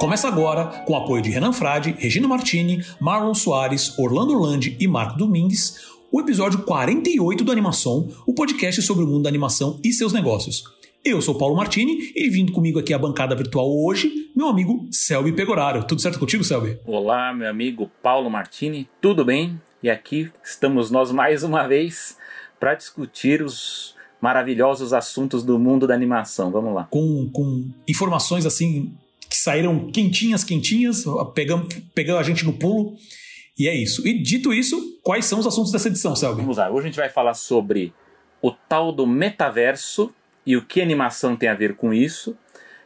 Começa agora, com o apoio de Renan Frade, Regina Martini, Marlon Soares, Orlando Orlandi e Marco Domingues, o episódio 48 do Animação, o podcast sobre o mundo da animação e seus negócios. Eu sou Paulo Martini e vindo comigo aqui à bancada virtual hoje, meu amigo Selby Pegoraro. Tudo certo contigo, Selby? Olá, meu amigo Paulo Martini, tudo bem? E aqui estamos nós mais uma vez para discutir os maravilhosos assuntos do mundo da animação. Vamos lá. Com, com informações assim que saíram quentinhas, quentinhas, pegando, pegando a gente no pulo. E é isso. E dito isso, quais são os assuntos dessa edição, Selby? Vamos lá. Hoje a gente vai falar sobre o tal do metaverso e o que animação tem a ver com isso.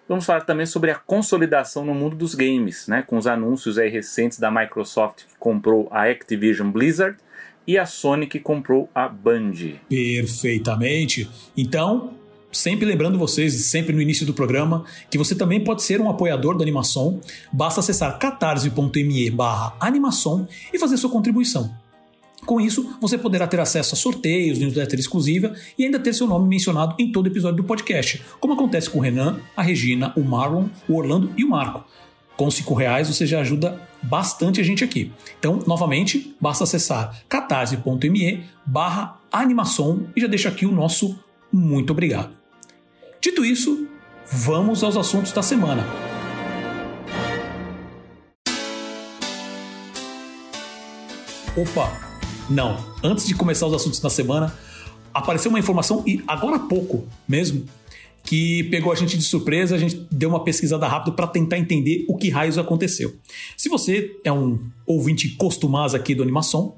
Vamos falar também sobre a consolidação no mundo dos games, né, com os anúncios aí recentes da Microsoft que comprou a Activision Blizzard e a Sony que comprou a Band. Perfeitamente. Então, sempre lembrando vocês, sempre no início do programa, que você também pode ser um apoiador da Animação. Basta acessar catarse.me barra animação e fazer sua contribuição. Com isso, você poderá ter acesso a sorteios, newsletter exclusiva e ainda ter seu nome mencionado em todo episódio do podcast, como acontece com o Renan, a Regina, o Marlon, o Orlando e o Marco. Com cinco reais você já ajuda bastante a gente aqui. Então, novamente, basta acessar catarse.me barra animação e já deixa aqui o nosso muito obrigado. Dito isso, vamos aos assuntos da semana. Opa, não. Antes de começar os assuntos da semana, apareceu uma informação, e agora há pouco mesmo, que pegou a gente de surpresa, a gente deu uma pesquisada rápida para tentar entender o que raios aconteceu. Se você é um ouvinte costumaz aqui do Animação,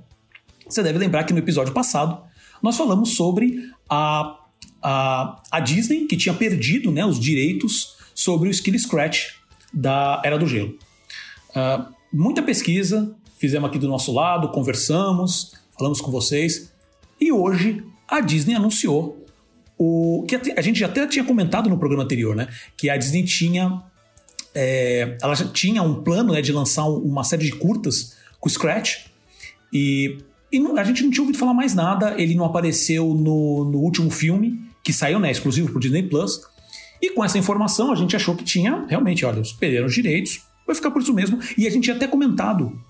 você deve lembrar que no episódio passado nós falamos sobre a, a, a Disney, que tinha perdido né, os direitos sobre o Skill Scratch da Era do Gelo. Uh, muita pesquisa, fizemos aqui do nosso lado, conversamos, falamos com vocês, e hoje a Disney anunciou o que a gente até tinha comentado no programa anterior, né? Que a Disney tinha. É, ela já tinha um plano né, de lançar uma série de curtas com Scratch. E, e não, a gente não tinha ouvido falar mais nada. Ele não apareceu no, no último filme, que saiu, né? Exclusivo pro Disney Plus. E com essa informação, a gente achou que tinha, realmente, olha, eles perderam os direitos, vai ficar por isso mesmo. E a gente tinha até comentado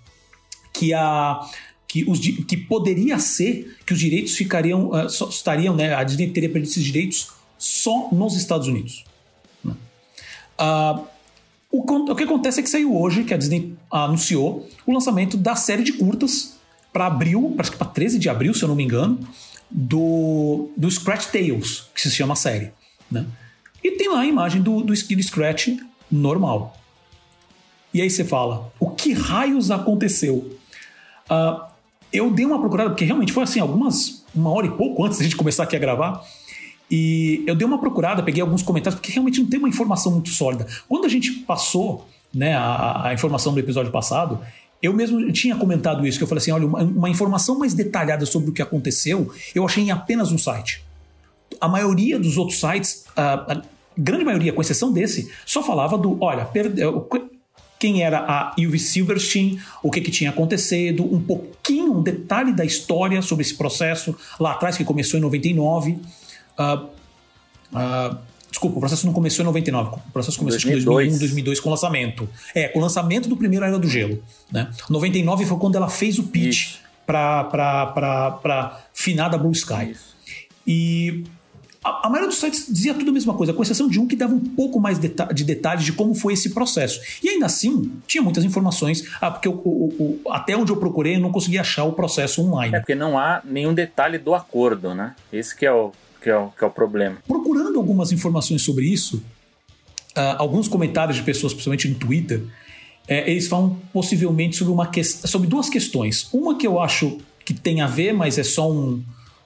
que a, que, os, que poderia ser que os direitos ficariam, uh, só estariam, né, a Disney teria perdido esses direitos só nos Estados Unidos. Uh, o, o, que acontece é que saiu hoje, que a Disney anunciou o lançamento da série de curtas para abril, acho que para 13 de abril, se eu não me engano, do, do Scratch Tales, que se chama a série. Né? E tem lá a imagem do, do Skill Scratch normal. E aí você fala, o que raios aconteceu? Uh, eu dei uma procurada, porque realmente foi assim, algumas, uma hora e pouco antes da gente começar aqui a gravar. E eu dei uma procurada, peguei alguns comentários, porque realmente não tem uma informação muito sólida. Quando a gente passou né, a, a informação do episódio passado, eu mesmo tinha comentado isso, que eu falei assim: olha, uma, uma, informação mais detalhada sobre o que aconteceu, eu achei em apenas um site. A maioria dos outros sites, a, a grande maioria, com exceção desse, só falava do: olha, perdeu, quem era a Ivy Silverstein, o que, que tinha acontecido, um pouquinho, um detalhe da história sobre esse processo lá atrás, que começou em 99. Uh, uh, desculpa, o processo não começou em 99, o processo começou 2002. em 2001, 2002 com o lançamento. É, com o lançamento do primeiro Era do Gelo. Né? 99 foi quando ela fez o pitch para finada Blue Sky. Isso. E a, a, maioria dos sites dizia tudo a mesma coisa, com exceção de um que dava um pouco mais deta de detalhes de como foi esse processo. E ainda assim, tinha muitas informações, ah, porque o, o, o, até onde eu procurei eu não consegui achar o processo online. É porque não há nenhum detalhe do acordo, né? Esse que é o, que é o, que é o problema. Procurando algumas informações sobre isso, uh, alguns comentários de pessoas, principalmente no Twitter, é, eles falam possivelmente sobre, uma que... sobre duas questões. Uma que eu acho que tem a ver, mas é só um,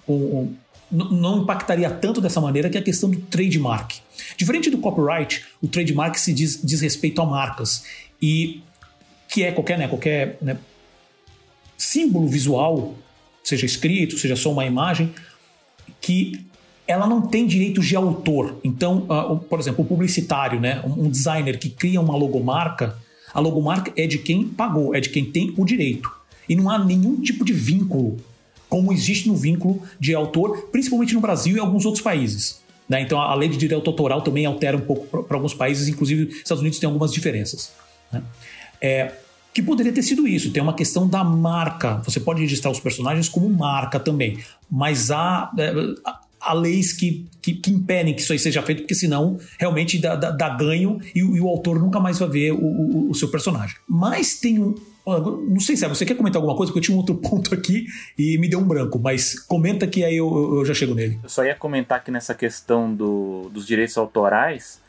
um, não impactaria tanto dessa maneira, que é a questão do trademark. Diferente do copyright, o trademark se diz, diz respeito a marcas. E que é qualquer, né, qualquer né, símbolo visual, seja escrito, seja só uma imagem, que ela não tem direitos de autor. Então, uh, por exemplo, o publicitário, né, um designer que cria uma logomarca, a logomarca é de quem pagou, é de quem tem o direito. E não há nenhum tipo de vínculo como existe no vínculo de autor, principalmente no Brasil e alguns outros países. Né? Então a lei de direito autoral também altera um pouco para alguns países, inclusive os Estados Unidos tem algumas diferenças. Né? É, que poderia ter sido isso. Tem uma questão da marca. Você pode registrar os personagens como marca também, mas há, é, há leis que, que, que, impedem que isso aí seja feito, porque senão realmente dá, dá, dá ganho e, e, o autor nunca mais vai ver o, o, o seu personagem. Mas tem um, não sei se é, você quer comentar alguma coisa, porque eu tinha um outro ponto aqui e me deu um branco, mas comenta que aí eu, eu já chego nele. Eu só ia comentar que nessa questão do, dos direitos autorais,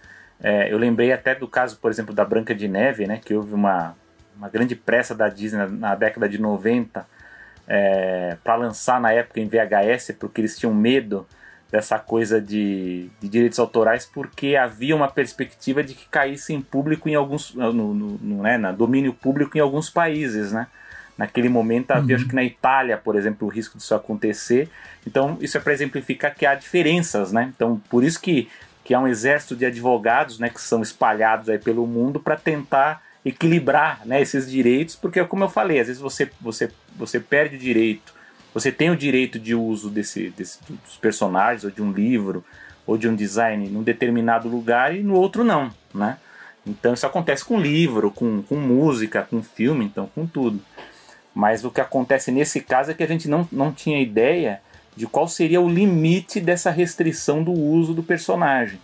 é, eu lembrei até do caso, por exemplo, da Branca de Neve, né, que houve uma, uma grande pressa da Disney na, década de 90 é, para lançar na época em VHS, porque eles tinham medo dessa coisa de, de, direitos autorais, porque havia uma perspectiva de que caísse em público em alguns. no, no, no né, na domínio público em alguns países, né? Naquele momento havia, uhum. acho que na Itália, por exemplo, o risco disso acontecer. Então, isso é para exemplificar que há diferenças, né? Então, por isso que, que há um exército de advogados, né, que são espalhados aí pelo mundo para tentar equilibrar né, esses direitos, porque como eu falei, às vezes você, você, você perde direito, você tem o direito de uso desse, desse, dos personagens, ou de um livro, ou de um design num determinado lugar e no outro não, né? Então isso acontece com livro, com, com música, com filme, então com tudo. Mas o que acontece nesse caso é que a gente não, não tinha ideia de qual seria o limite dessa restrição do uso do personagem.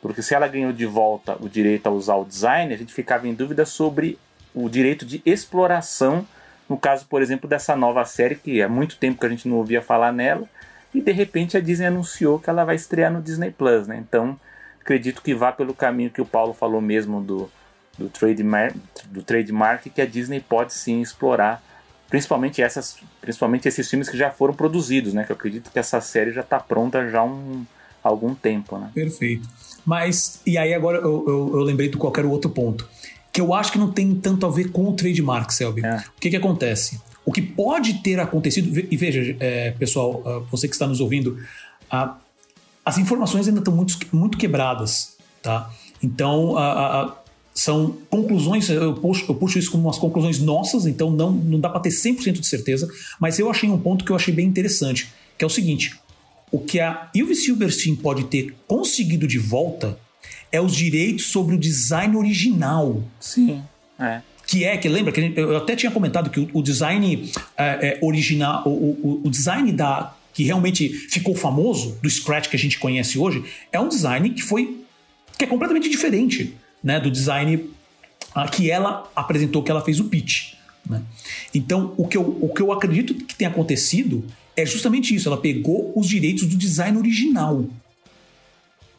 Porque se ela ganhou de volta o direito a usar o design, a gente ficava em dúvida sobre o direito de exploração, no caso, por exemplo, dessa nova série, que há muito tempo que a gente não ouvia falar nela, e de repente a Disney anunciou que ela vai estrear no Disney Plus, né? Então, acredito que vá pelo caminho que o Paulo falou mesmo do, do, trademark, do trademark, que a Disney pode sim explorar, principalmente, essas, principalmente esses filmes que já foram produzidos, né? Que eu acredito que essa série já está pronta já há um, algum tempo, né? Perfeito. Mas, e aí agora eu, eu, eu lembrei de qualquer outro ponto, que eu acho que não tem tanto a ver com o trademark, Selby. É. O que que acontece? O que pode ter acontecido, e veja, é, pessoal, ah, você que está nos ouvindo, a, as informações ainda estão muito, muito quebradas, tá? Então, a, a, são conclusões, eu puxo, eu puxo, isso como umas conclusões nossas, então não, não dá para ter 100% de certeza, mas eu achei um ponto que eu achei bem interessante, que é o seguinte, o que a Ilve Silverstein pode ter conseguido de volta é os direitos sobre o design original. Sim, é. Que é, que lembra, que eu até tinha comentado que o, o design é, é, original, o, o, o design da que realmente ficou famoso, do Scratch que a gente conhece hoje, é um design que foi que é completamente diferente né, do design uh, que ela apresentou, que ela fez o pitch. Né? Então, o que, eu, o que eu acredito que tem acontecido é justamente isso. Ela pegou os direitos do design original.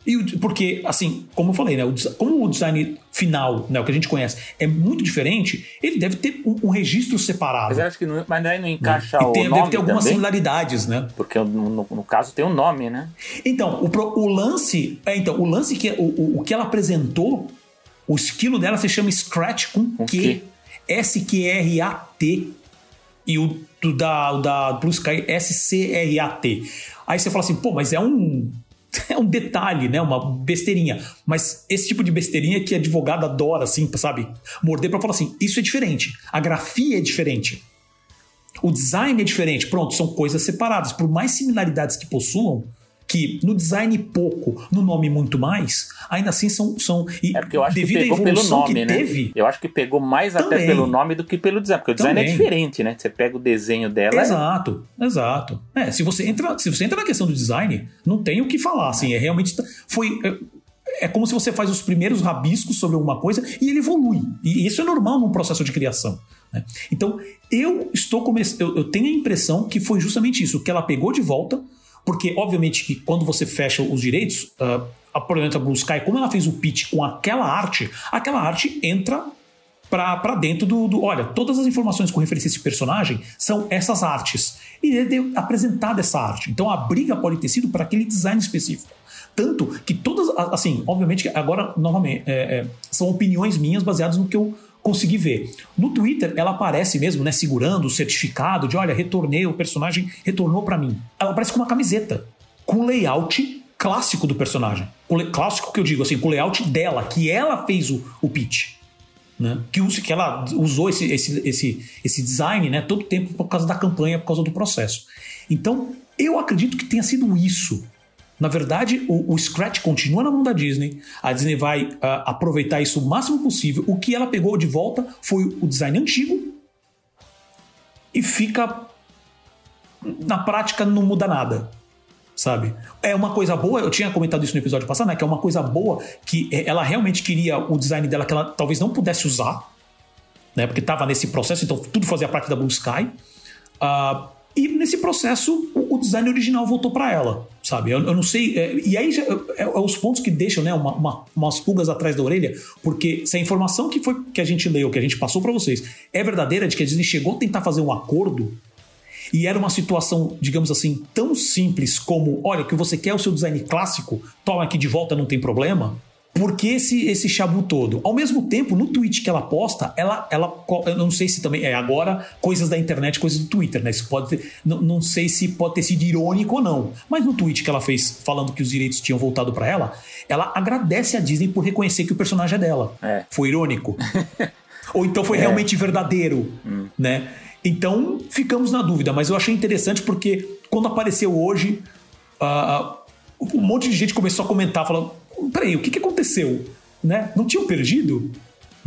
E, porque, assim, como eu falei, né, o, como o design final, né, o que a gente conhece, é muito diferente, ele deve ter um, um registro separado. Mas acho que não, mas daí não encaixa né? o tem, nome Deve ter algumas também? similaridades, né? Porque no, no, caso tem um nome, né? Então, o, o lance. É, então, o lance que o, o, o, que ela apresentou, o estilo dela se chama Scratch com, Q. S-Q-R-A-T. E o do, da, da Blue Sky S-C-R-A-T. Aí você fala assim, pô, mas é um é um detalhe, né? Uma besteirinha. Mas esse tipo de besteirinha que advogado adora, assim, sabe? Morder para falar assim: isso é diferente. A grafia é diferente. O design é diferente. Pronto, são coisas separadas. Por mais similaridades que possuam, que no design pouco, no nome muito mais, ainda assim são. são e é porque eu acho devido que pegou pelo nome, que né? Teve, eu acho que pegou mais também, até pelo nome do que pelo design, porque o design é também. é diferente, né? Você pega o desenho dela. Exato, é... exato. É, se você entra, se você entra na questão do design, não tem o que falar, assim, é realmente foi é, é como se você faz os primeiros rabiscos sobre alguma coisa e ele evolui. E isso é normal num processo de criação. Né? Então, eu estou começando. Eu, eu tenho a impressão que foi justamente isso, que ela pegou de volta porque, obviamente, que quando você fecha os direitos, uh, a, por exemplo, Blue Sky, como ela fez o pitch com aquela arte, aquela arte entra para dentro do, do, Olha, todas as informações com referência a esse personagem são essas artes. E ele deu apresentado essa arte. Então a briga pode ter sido para aquele design específico. Tanto que todas. Assim, obviamente, agora, novamente, é, é, são opiniões minhas baseadas no que eu consegui ver. No Twitter, ela aparece mesmo, né, segurando o certificado de, olha, retornei, o personagem retornou para mim. Ela aparece com uma camiseta, com layout clássico do personagem. Clássico que eu digo, assim, com o layout dela, que ela fez o, o pitch. Né? Que, que ela usou esse, esse, esse, esse design né, todo o tempo por causa da campanha, por causa do processo. Então, eu acredito que tenha sido isso Na verdade, o, o, Scratch continua na mão da Disney. A Disney vai uh, aproveitar isso o máximo possível. O que ela pegou de volta foi o design antigo e fica. Na prática, não muda nada. Sabe? É uma coisa boa, eu tinha comentado isso no episódio passado, né? Que é uma coisa boa que ela realmente queria o design dela que ela talvez não pudesse usar, né? Porque estava nesse processo, então tudo fazia parte da Blue Sky. Uh, e nesse processo, o, o design original voltou para ela, sabe? Eu, eu não sei. É, e aí é, é, os pontos que deixam né, uma, uma, umas pulgas atrás da orelha, porque se a informação que foi que a gente leu, que a gente passou para vocês, é verdadeira, de que a Disney chegou a tentar fazer um acordo. E era uma situação, digamos assim, tão simples como: olha, que você quer o seu design clássico, toma aqui de volta, não tem problema. Por que esse, esse chabu todo? Ao mesmo tempo, no tweet que ela posta, ela, ela. Eu não sei se também. É agora coisas da internet, coisas do Twitter, né? Isso pode ter, não, não sei se pode ter sido irônico ou não. Mas no tweet que ela fez falando que os direitos tinham voltado para ela, ela agradece a Disney por reconhecer que o personagem é dela. É. Foi irônico. ou então foi é. realmente verdadeiro, hum. né? Então ficamos na dúvida, mas eu achei interessante porque quando apareceu hoje, uh, um monte de gente começou a comentar, falando peraí, o que, que aconteceu? Né? Não tinham perdido?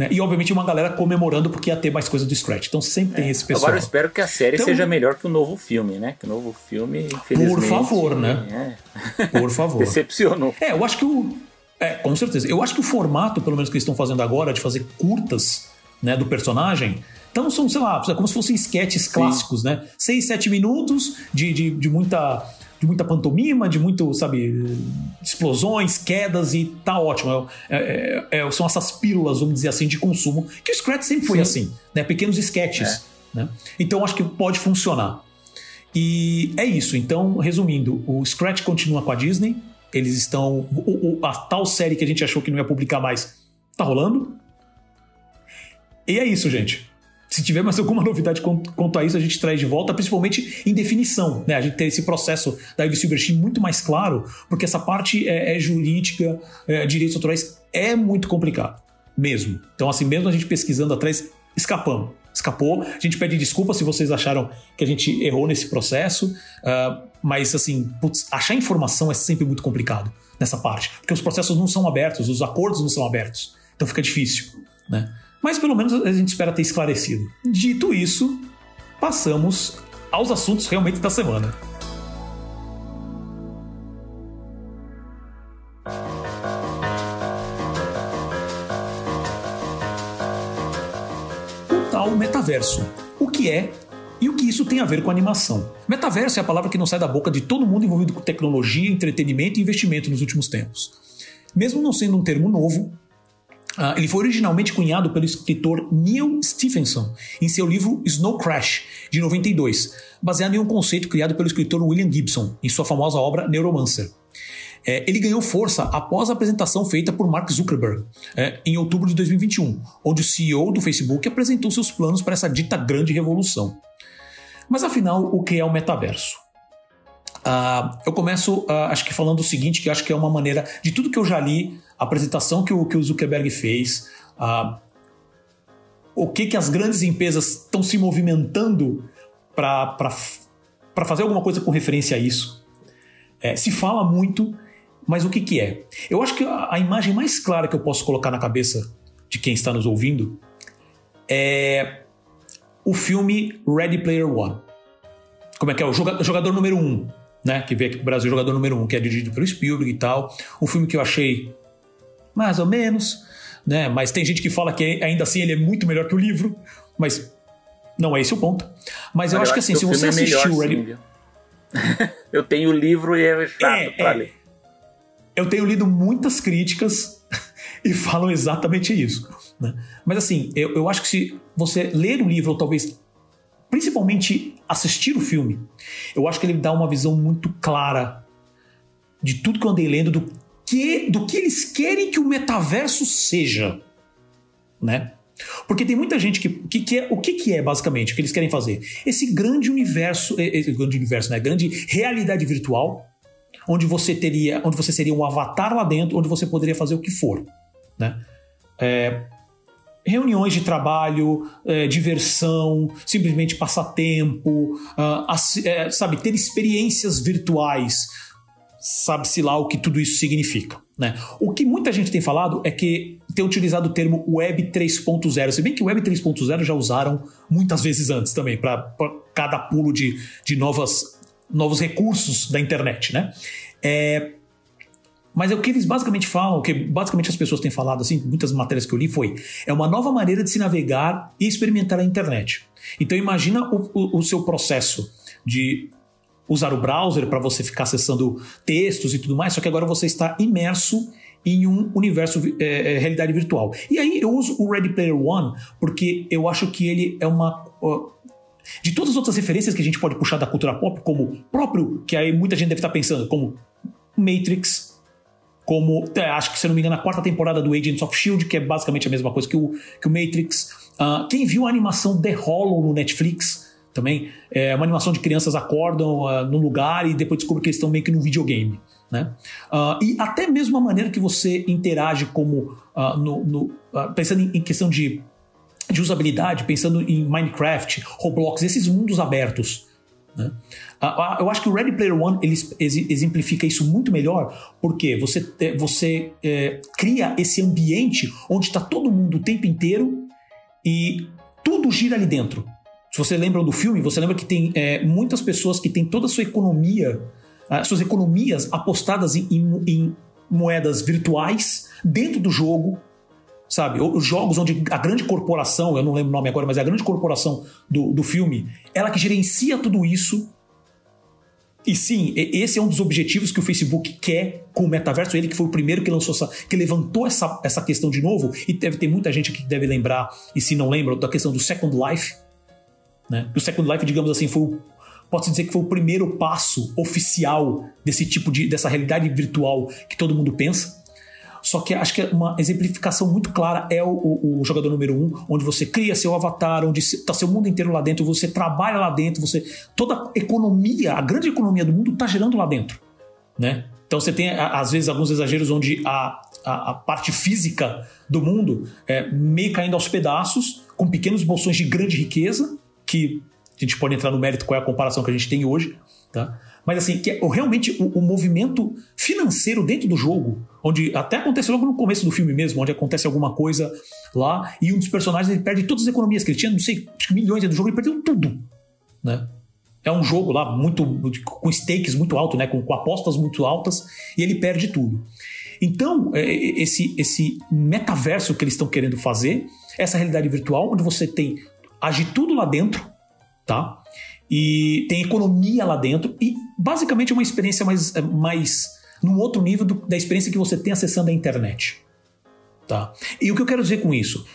Né? E obviamente uma galera comemorando porque ia ter mais coisa do Scratch. Então sempre é. tem esse pessoal. Agora eu espero que a série então, seja melhor que o novo filme, né? Que o novo filme, infelizmente. Por favor, né? É. Por favor. Decepcionou. É, eu acho que o. É, com certeza. Eu acho que o formato, pelo menos que eles estão fazendo agora, de fazer curtas né, do personagem. Então são, sei lá, como se fossem sketches clássicos, Sim. né? Seis, sete minutos de, de, de muita de muita pantomima, de muito, sabe, explosões, quedas e tá ótimo. É, é, é, são essas pílulas, vamos dizer assim, de consumo, que o Scratch sempre foi Sim. assim, né? Pequenos sketches. É. Né? Então acho que pode funcionar. E é isso. Então, resumindo, o Scratch continua com a Disney. Eles estão. O, o, a tal série que a gente achou que não ia publicar mais tá rolando. E é isso, gente. Se tiver mais alguma novidade quanto a isso, a gente traz de volta, principalmente em definição, né? A gente ter esse processo da Ivy Silverstein muito mais claro, porque essa parte é, é jurídica, é, direitos autorais, é muito complicado, mesmo. Então, assim, mesmo a gente pesquisando atrás, escapamos. Escapou. A gente pede desculpa se vocês acharam que a gente errou nesse processo, uh, mas, assim, putz, achar informação é sempre muito complicado nessa parte, porque os processos não são abertos, os acordos não são abertos. Então fica difícil, né? Mas pelo menos a gente espera ter esclarecido. Dito isso, passamos aos assuntos realmente da semana. O tal metaverso. O que é e o que isso tem a ver com animação. Metaverso é a palavra que não sai da boca de todo mundo envolvido com tecnologia, entretenimento e investimento nos últimos tempos. Mesmo não sendo um termo novo, Uh, ele foi originalmente cunhado pelo escritor Neil Stephenson em seu livro Snow Crash, de 92, baseado em um conceito criado pelo escritor William Gibson em sua famosa obra Neuromancer. É, ele ganhou força após a apresentação feita por Mark Zuckerberg é, em outubro de 2021, onde o CEO do Facebook apresentou seus planos para essa dita grande revolução. Mas afinal, o que é o metaverso? Uh, eu começo, uh, acho que falando o seguinte, que acho que é uma maneira de tudo que eu já li, a apresentação que o, que o Zuckerberg fez, uh, o que, que as grandes empresas estão se movimentando para fazer alguma coisa com referência a isso. É, se fala muito, mas o que, que é? Eu acho que a, a imagem mais clara que eu posso colocar na cabeça de quem está nos ouvindo é o filme Ready Player One. Como é que é? O jogador número um né? Que veio aqui pro Brasil, jogador número um, que é dirigido pelo Spielberg e tal. Um filme que eu achei mais ou menos, né? Mas tem gente que fala que ainda assim ele é muito melhor que o livro, mas não é esse o ponto. Mas eu, eu acho que assim, se você é assistiu melhor, sim, eu tenho o livro e é chato é, pra é. ler. Eu tenho lido muitas críticas e falam exatamente isso. Né? Mas assim, eu, eu acho que se você ler o livro, ou talvez principalmente assistir o filme, eu acho que ele dá uma visão muito clara de tudo que eu andei lendo, do que, do que eles querem que o metaverso seja, né? Porque tem muita gente que, que, que é, o que, que é basicamente o que eles querem fazer? Esse grande universo, esse grande universo, né? Grande realidade virtual, onde você teria, onde você seria um avatar lá dentro, onde você poderia fazer o que for, né? É, reuniões de trabalho, é, diversão, simplesmente passatempo, uh, é, sabe, ter experiências virtuais. Sabe-se lá o que tudo isso significa. Né? O que muita gente tem falado é que tem utilizado o termo Web 3.0, se bem que Web 3.0 já usaram muitas vezes antes também, para cada pulo de, de novas, novos recursos da internet. Né? É, mas é o que eles basicamente falam, o que basicamente as pessoas têm falado, assim, muitas matérias que eu li, foi: é uma nova maneira de se navegar e experimentar a internet. Então imagina o, o, o seu processo de usar o browser para você ficar acessando textos e tudo mais, só que agora você está imerso em um universo é, é, realidade virtual. E aí eu uso o Ready Player One porque eu acho que ele é uma uh, de todas as outras referências que a gente pode puxar da cultura pop, como próprio, que aí muita gente deve estar pensando, como Matrix, como é, acho que se não me engano a quarta temporada do Agents of Shield, que é basicamente a mesma coisa que o, que o Matrix. Uh, quem viu a animação The Hollow no Netflix também. É uma animação de crianças acordam uh, no lugar e depois descobrem que eles estão meio que num videogame. Né? Uh, e até mesmo a maneira que você interage como uh, no, no uh, pensando em, em, questão de, de usabilidade, pensando em Minecraft, Roblox, esses mundos abertos. Né? eu acho que o Ready Player One ele exemplifica isso muito melhor, porque você, você é, cria esse ambiente onde está todo mundo o tempo inteiro e tudo gira ali dentro. Se você lembra do filme, você lembra que tem é, muitas pessoas que têm toda a sua economia, as suas economias apostadas em, em, em moedas virtuais dentro do jogo, sabe? Os jogos onde a grande corporação, eu não lembro o nome agora, mas é a grande corporação do, do filme, ela que gerencia tudo isso. E sim, esse é um dos objetivos que o Facebook quer com o metaverso. Ele que foi o primeiro que lançou essa, que levantou essa, essa questão de novo. E deve ter muita gente que deve lembrar, e se não lembra, da questão do Second Life, né? O Second Life, digamos assim, foi pode-se dizer que foi o primeiro passo oficial desse tipo de dessa realidade virtual que todo mundo pensa. Só que acho que uma exemplificação muito clara é o, o, o jogador número um, onde você cria seu avatar, onde está seu mundo inteiro lá dentro, você trabalha lá dentro, você toda a economia, a grande economia do mundo está gerando lá dentro, né? Então você tem às vezes alguns exageros onde a, a, a parte física do mundo é meio caindo aos pedaços, com pequenos bolsões de grande riqueza, que a gente pode entrar no mérito qual é a comparação que a gente tem hoje, tá? Mas assim, que é realmente o, o, movimento financeiro dentro do jogo, onde até acontece logo no começo do filme mesmo, onde acontece alguma coisa lá e um dos personagens ele perde todas as economias que ele tinha, não sei, milhões do jogo, ele perdeu tudo, né? É um jogo lá muito com stakes muito alto, né? Com, com apostas muito altas e ele perde tudo. Então, é, esse, esse metaverso que eles estão querendo fazer, essa realidade virtual, onde você tem age tudo lá dentro, tá? E tem economia lá dentro e basicamente é uma experiência mais, é, mais num outro nível do, da experiência que você tem acessando a internet, tá? E o que eu quero dizer com isso?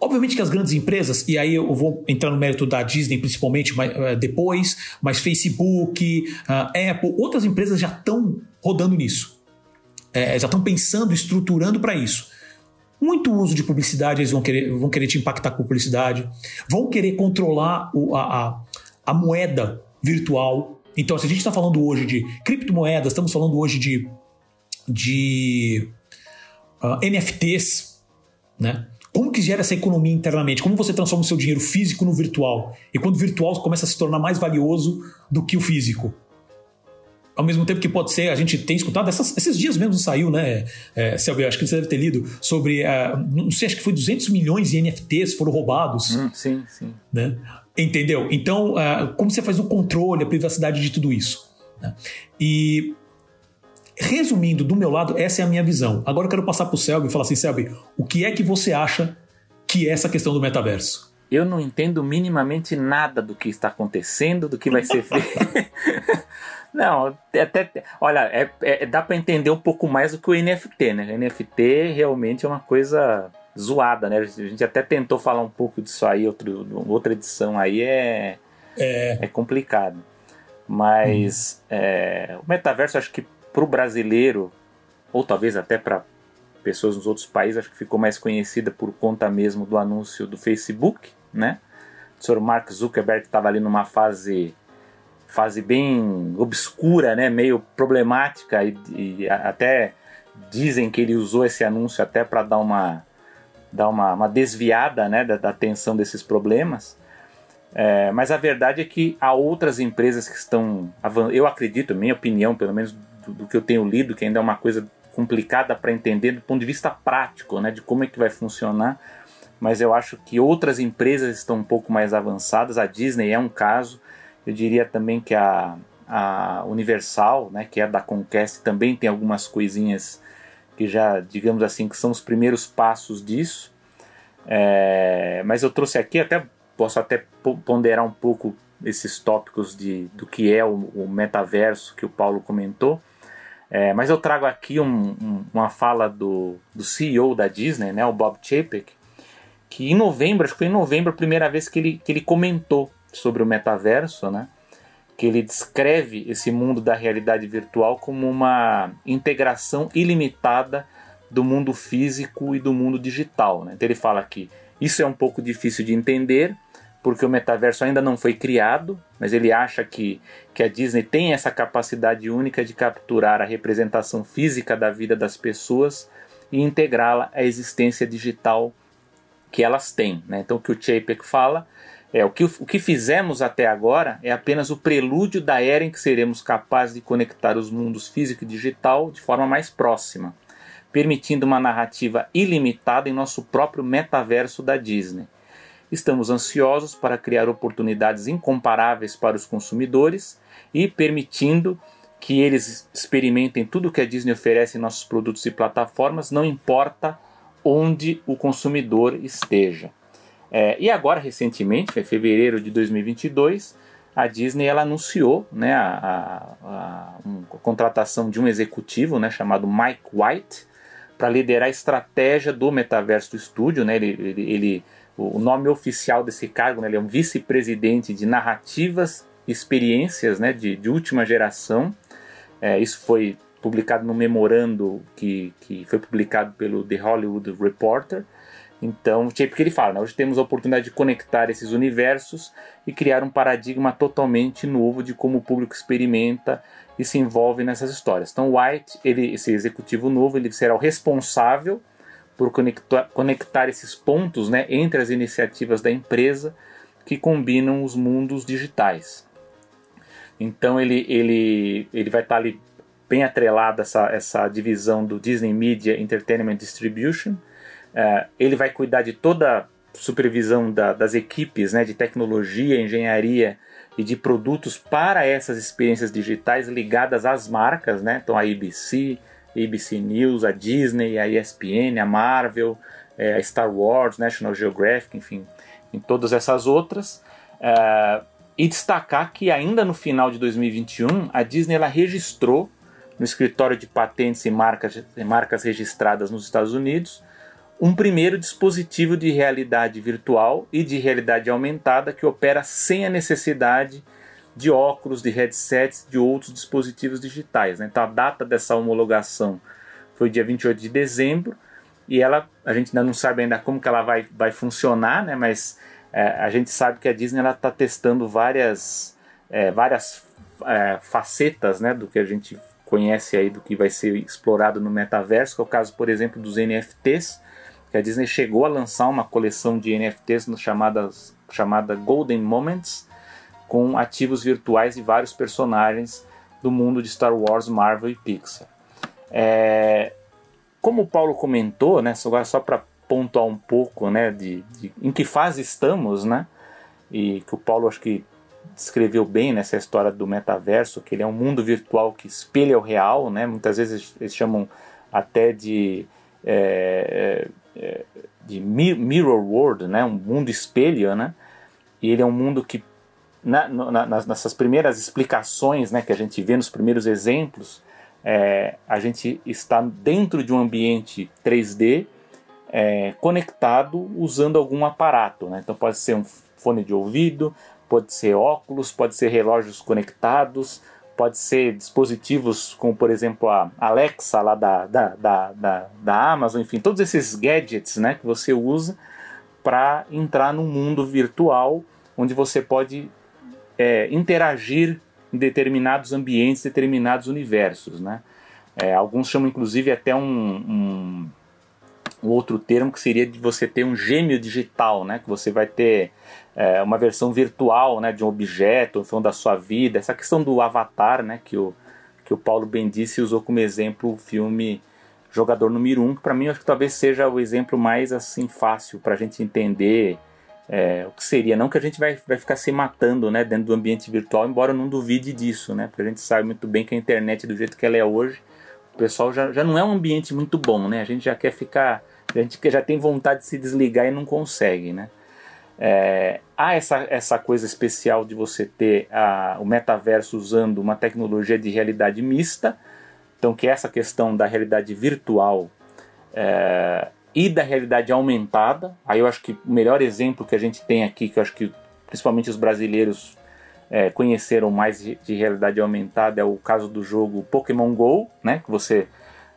Obviamente que as grandes empresas, e aí eu vou entrar no mérito da Disney principalmente mas, uh, depois, mas Facebook, uh, Apple, outras empresas já estão rodando nisso. É, já estão pensando, estruturando para isso muito uso de publicidade, eles vão querer, vão querer te impactar com publicidade, vão querer controlar o, a, a, a, moeda virtual. Então, se a gente está falando hoje de criptomoedas, estamos falando hoje de, de uh, ah, NFTs, né? Como que gera essa economia internamente? Como você transforma o seu dinheiro físico no virtual? E quando o virtual começa a se tornar mais valioso do que o físico? Ao mesmo tempo que pode ser, a gente tem escutado, essas, esses dias mesmo saiu, né, é, Selby, acho que você deve ter lido, sobre, uh, não sei, acho que foi 200 milhões de NFTs foram roubados. Hum, sim, sim. Né? Entendeu? Então, uh, como você faz o controle, a privacidade de tudo isso? Né? E, resumindo, do meu lado, essa é a minha visão. Agora eu quero passar para o Selby e falar assim, Selby, o que é que você acha que é essa questão do metaverso? Eu não entendo minimamente nada do que está acontecendo, do que vai ser feito. Não, até, olha, é, é dá para entender um pouco mais do que o NFT, né? O NFT realmente é uma coisa zoada, né? A gente até tentou falar um pouco disso aí, outro, outra edição aí é, é. é complicado. Mas hum. é, o metaverso, acho que para o brasileiro, ou talvez até para pessoas nos outros países, acho que ficou mais conhecida por conta mesmo do anúncio do Facebook, né? O senhor Mark Zuckerberg estava ali numa fase fase bem obscura, né, meio problemática e, e até dizem que ele usou esse anúncio até para dar uma dar uma, uma desviada, né, da, da atenção desses problemas. É, mas a verdade é que há outras empresas que estão, eu acredito, minha opinião, pelo menos do, do que eu tenho lido, que ainda é uma coisa complicada para entender do ponto de vista prático, né, de como é que vai funcionar. Mas eu acho que outras empresas estão um pouco mais avançadas. A Disney é um caso. Eu diria também que a, a Universal, né, que é da Conquest, também tem algumas coisinhas que já, digamos assim, que são os primeiros passos disso. É, mas eu trouxe aqui, até posso até ponderar um pouco esses tópicos de, do que é o, o metaverso que o Paulo comentou. É, mas eu trago aqui um, um, uma fala do, do CEO da Disney, né, o Bob Chapek, que em novembro, acho que foi em novembro a primeira vez que ele, que ele comentou sobre o metaverso, né, que ele descreve esse mundo da realidade virtual como uma integração ilimitada do mundo físico e do mundo digital. Né? Então ele fala que isso é um pouco difícil de entender, porque o metaverso ainda não foi criado, mas ele acha que, que a Disney tem essa capacidade única de capturar a representação física da vida das pessoas e integrá-la à existência digital que elas têm. Né? Então, o que o Chapek fala é o que, o que fizemos até agora é apenas o prelúdio da era em que seremos capazes de conectar os mundos físico e digital de forma mais próxima, permitindo uma narrativa ilimitada em nosso próprio metaverso da Disney. Estamos ansiosos para criar oportunidades incomparáveis para os consumidores e permitindo que eles experimentem tudo que a Disney oferece em nossos produtos e plataformas, não importa onde o consumidor esteja. É, e agora, recentemente, em fevereiro de 2022, a Disney ela anunciou né, a, a, a, a contratação de um executivo né, chamado Mike White para liderar a estratégia do metaverso do estúdio. Né, ele, ele, ele o nome oficial desse cargo, né, ele é um vice-presidente de narrativas e experiências né, de, de última geração. É, isso foi publicado no memorando que, que foi publicado pelo The Hollywood Reporter. Então, tipo que ele fala, né, hoje temos a oportunidade de conectar esses universos e criar um paradigma totalmente novo de como o público experimenta e se envolve nessas histórias. Então, White, ele, esse executivo novo, ele será o responsável por conectar, conectar esses pontos né, entre as iniciativas da empresa que combinam os mundos digitais. Então ele, ele, ele vai estar ali bem atrelado essa, essa divisão do Disney Media Entertainment Distribution. Uh, ele vai cuidar de toda a supervisão da, das equipes né, de tecnologia, engenharia e de produtos para essas experiências digitais ligadas às marcas, né? Então a ABC, ABC News, a Disney, a ESPN, a Marvel, é, a Star Wars, National Geographic, enfim, em todas essas outras. É, e destacar que ainda no final de 2021 a Disney ela registrou no escritório de patentes e marcas, e marcas registradas nos Estados Unidos um primeiro dispositivo de realidade virtual e de realidade aumentada que opera sem a necessidade de óculos, de headsets, de outros dispositivos digitais. Né? Então a data dessa homologação foi dia 28 de dezembro e ela, a gente ainda não sabe ainda como que ela vai, vai funcionar, né? mas é, a gente sabe que a Disney está testando várias, é, várias é, facetas né, do que a gente conhece aí do que vai ser explorado no metaverso, que é o caso, por exemplo, dos NFTs, que a Disney chegou a lançar uma coleção de NFTs chamadas, chamada Golden Moments, com ativos virtuais de vários personagens do mundo de Star Wars, Marvel e Pixar. É, como o Paulo comentou, né, agora só para pontuar um pouco né, de, de, em que fase estamos, né, e que o Paulo acho que descreveu bem nessa história do metaverso, que ele é um mundo virtual que espelha o real, né, muitas vezes eles chamam até de, é, é, de mirror world, né, um mundo espelho, né, e ele é um mundo que na, na, nessas primeiras explicações né, que a gente vê nos primeiros exemplos, é, a gente está dentro de um ambiente 3D é, conectado usando algum aparato. Né? Então pode ser um fone de ouvido, pode ser óculos, pode ser relógios conectados, pode ser dispositivos como, por exemplo, a Alexa lá da, da, da, da, da Amazon, enfim, todos esses gadgets né, que você usa para entrar num mundo virtual onde você pode é, interagir em determinados ambientes, determinados universos. Né? É, alguns chamam inclusive até um, um, um, outro termo que seria de você ter um gêmeo digital, né? que você vai ter é, uma versão virtual né, de um objeto, então da sua vida, essa questão do avatar né, que, o, que o Paulo Bendice usou como exemplo o filme Jogador Número 1, um, que para mim acho que talvez seja o exemplo mais assim fácil para a gente entender é, o que seria. Não que a gente vai, vai ficar se matando né, dentro do ambiente virtual, embora eu não duvide disso, né? Porque a gente sabe muito bem que a internet, do jeito que ela é hoje, pessoal já, já não é um ambiente muito bom, né? A gente já quer ficar. A gente já tem vontade de se desligar e não consegue, né? É, há essa, essa coisa especial de você ter a, o metaverso usando uma tecnologia de realidade mista, então que é essa questão da realidade virtual é, e da realidade aumentada. Aí eu acho que o melhor exemplo que a gente tem aqui, que eu acho que principalmente os brasileiros é, conheceram mais de, de, realidade aumentada, é o caso do jogo Pokémon Go, né? Que você,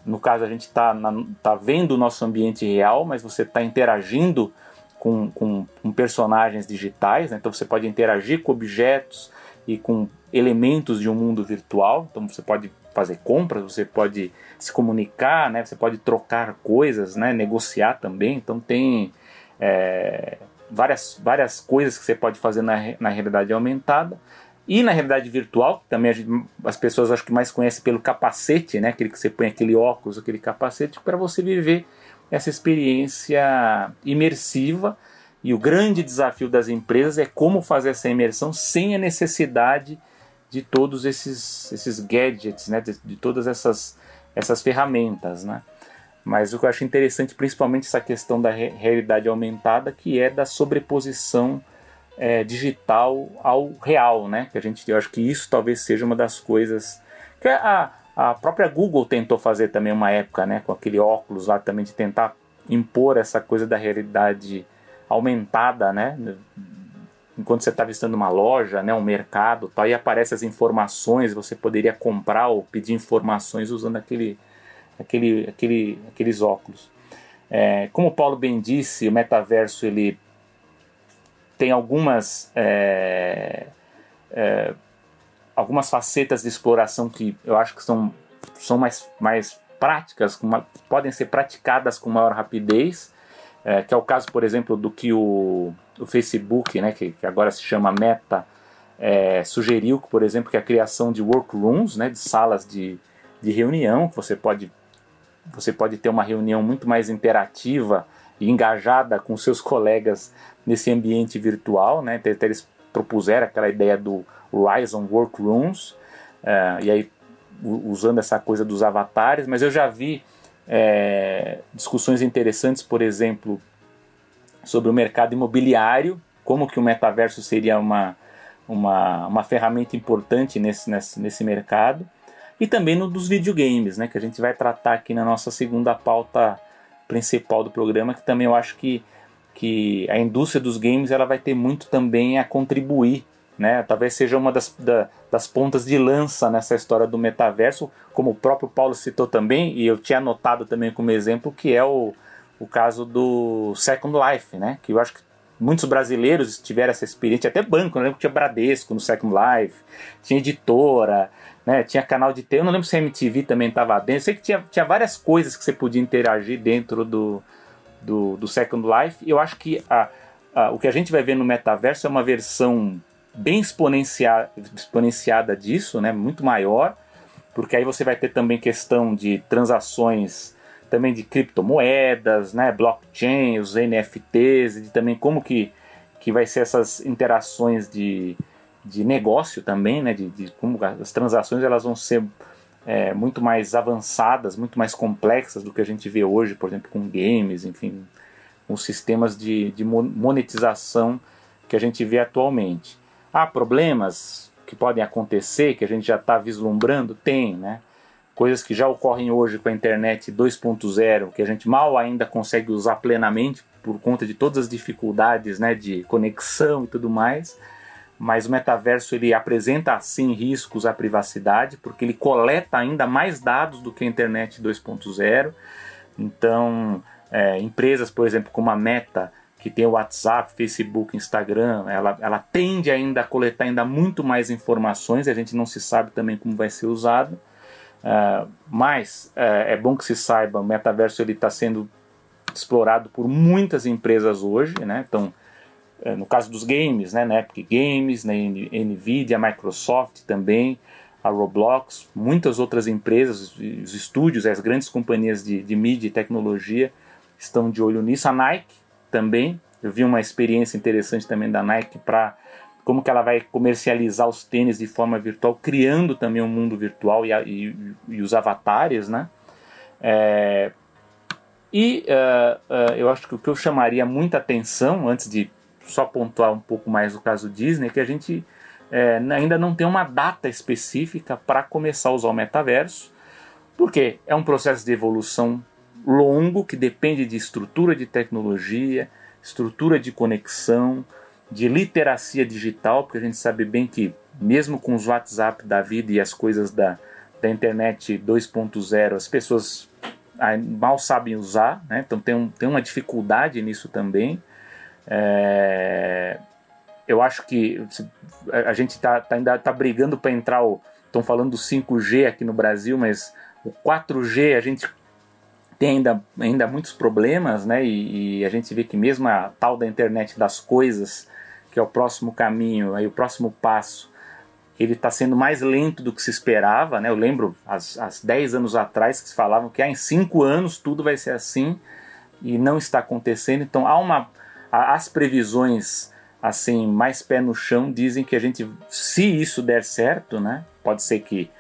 no caso, a gente está tá vendo o nosso ambiente real, mas você está interagindo com, com, com, personagens digitais, né? então você pode interagir com objetos e com elementos de um mundo virtual. Então você pode fazer compras, você pode se comunicar, né? Você pode trocar coisas, né? Negociar também. Então tem é, várias, várias coisas que você pode fazer na, na realidade aumentada. E na realidade virtual, também gente, as pessoas acho que mais conhecem pelo capacete, né? Aquele que você põe aquele óculos, aquele capacete, para você viver essa experiência imersiva. E o grande desafio das empresas é como fazer essa imersão sem a necessidade de todos esses, esses gadgets, né? de, de todas essas, essas ferramentas. Né? Mas o que eu acho interessante, principalmente essa questão da re realidade aumentada, que é da sobreposição é, digital ao real, né? Que a gente, eu acho que isso talvez seja uma das coisas que a, a própria Google tentou fazer também uma época, né, com aquele óculos lá também de tentar impor essa coisa da realidade aumentada, né, enquanto você está visitando uma loja, né, um mercado, tal, aparecem as informações, você poderia comprar ou pedir informações usando aquele, aquele, aquele, aqueles óculos. É, como o Paulo bem disse, o metaverso ele tem algumas é, é, algumas facetas de exploração que eu acho que são, são mais, mais práticas, uma, podem ser praticadas com maior rapidez, é, que é o caso, por exemplo, do que o, o Facebook, né, que, que agora se chama Meta, é, sugeriu, por exemplo, que a criação de workrooms, né, de salas de, de reunião, que você pode, você pode ter uma reunião muito mais interativa e engajada com seus colegas nesse ambiente virtual, né, então, eles propuseram aquela ideia do Horizon Workrooms, é, e aí usando essa coisa dos avatares, mas eu já vi é, discussões interessantes, por exemplo, sobre o mercado imobiliário, como que o metaverso seria uma, uma, uma ferramenta importante nesse, nesse, nesse mercado, e também no dos videogames, né, que a gente vai tratar aqui na nossa segunda pauta principal do programa, que também eu acho que, que a indústria dos games ela vai ter muito também a contribuir né? Talvez seja uma das, da, das pontas de lança nessa história do metaverso, como o próprio Paulo citou também, e eu tinha anotado também como exemplo, que é o, o caso do Second Life, né? Que eu acho que muitos brasileiros tiveram essa experiência, até banco, eu lembro que tinha Bradesco no Second Life, tinha editora, né? Tinha canal de TV, eu não lembro se a MTV também estava dentro, sei que tinha, tinha várias coisas que você podia interagir dentro do, do, do Second Life, e eu acho que a, a, o que a gente vai ver no metaverso é uma versão bem exponenciada, exponenciada disso, né, muito maior, porque aí você vai ter também questão de transações também de criptomoedas, né, blockchain, os NFTs, e também como que, que vai ser essas interações de, de negócio também, né, de, de como as transações elas vão ser é, muito mais avançadas, muito mais complexas do que a gente vê hoje, por exemplo, com games, enfim, com sistemas de, de monetização que a gente vê atualmente. Há problemas que podem acontecer, que a gente já está vislumbrando? Tem, né? Coisas que já ocorrem hoje com a internet 2.0, que a gente mal ainda consegue usar plenamente por conta de todas as dificuldades né, de conexão e tudo mais. Mas o metaverso ele apresenta sim riscos à privacidade, porque ele coleta ainda mais dados do que a internet 2.0. Então, é, empresas, por exemplo, como a Meta, que tem o WhatsApp, Facebook, Instagram, ela, ela tende ainda a coletar ainda muito mais informações, a gente não se sabe também como vai ser usado, uh, mas uh, é bom que se saiba, o metaverso está sendo explorado por muitas empresas hoje, né? então, no caso dos games, né, na Epic Games, na Nvidia, Microsoft também, a Roblox, muitas outras empresas, os estúdios, as grandes companhias de, de mídia e tecnologia estão de olho nisso. A Nike também, eu vi uma experiência interessante também da Nike para como que ela vai comercializar os tênis de forma virtual, criando também um mundo virtual e, e, e os avatares, né? É, e uh, uh, eu acho que o que eu chamaria muita atenção, antes de só pontuar um pouco mais o caso Disney, que a gente é, ainda não tem uma data específica para começar a usar o metaverso, porque é um processo de evolução longo que depende de estrutura de tecnologia, estrutura de conexão, de literacia digital, porque a gente sabe bem que, mesmo com os WhatsApp da vida e as coisas da, da internet 2.0, as pessoas mal sabem usar, né? então tem, um, tem uma dificuldade nisso também. É, eu acho que a gente tá, tá ainda está brigando para entrar o. Estão falando do 5G aqui no Brasil, mas o 4G a gente tem ainda, ainda muitos problemas, né? E, e, a gente vê que mesmo a tal da internet das coisas, que é o próximo caminho, aí o próximo passo, ele está sendo mais lento do que se esperava, né? Eu lembro, há 10 anos atrás, que se falavam que ah, em 5 anos tudo vai ser assim, e não está acontecendo. Então há uma... As previsões assim, mais pé no chão, dizem que a gente, se isso der certo, né, pode ser que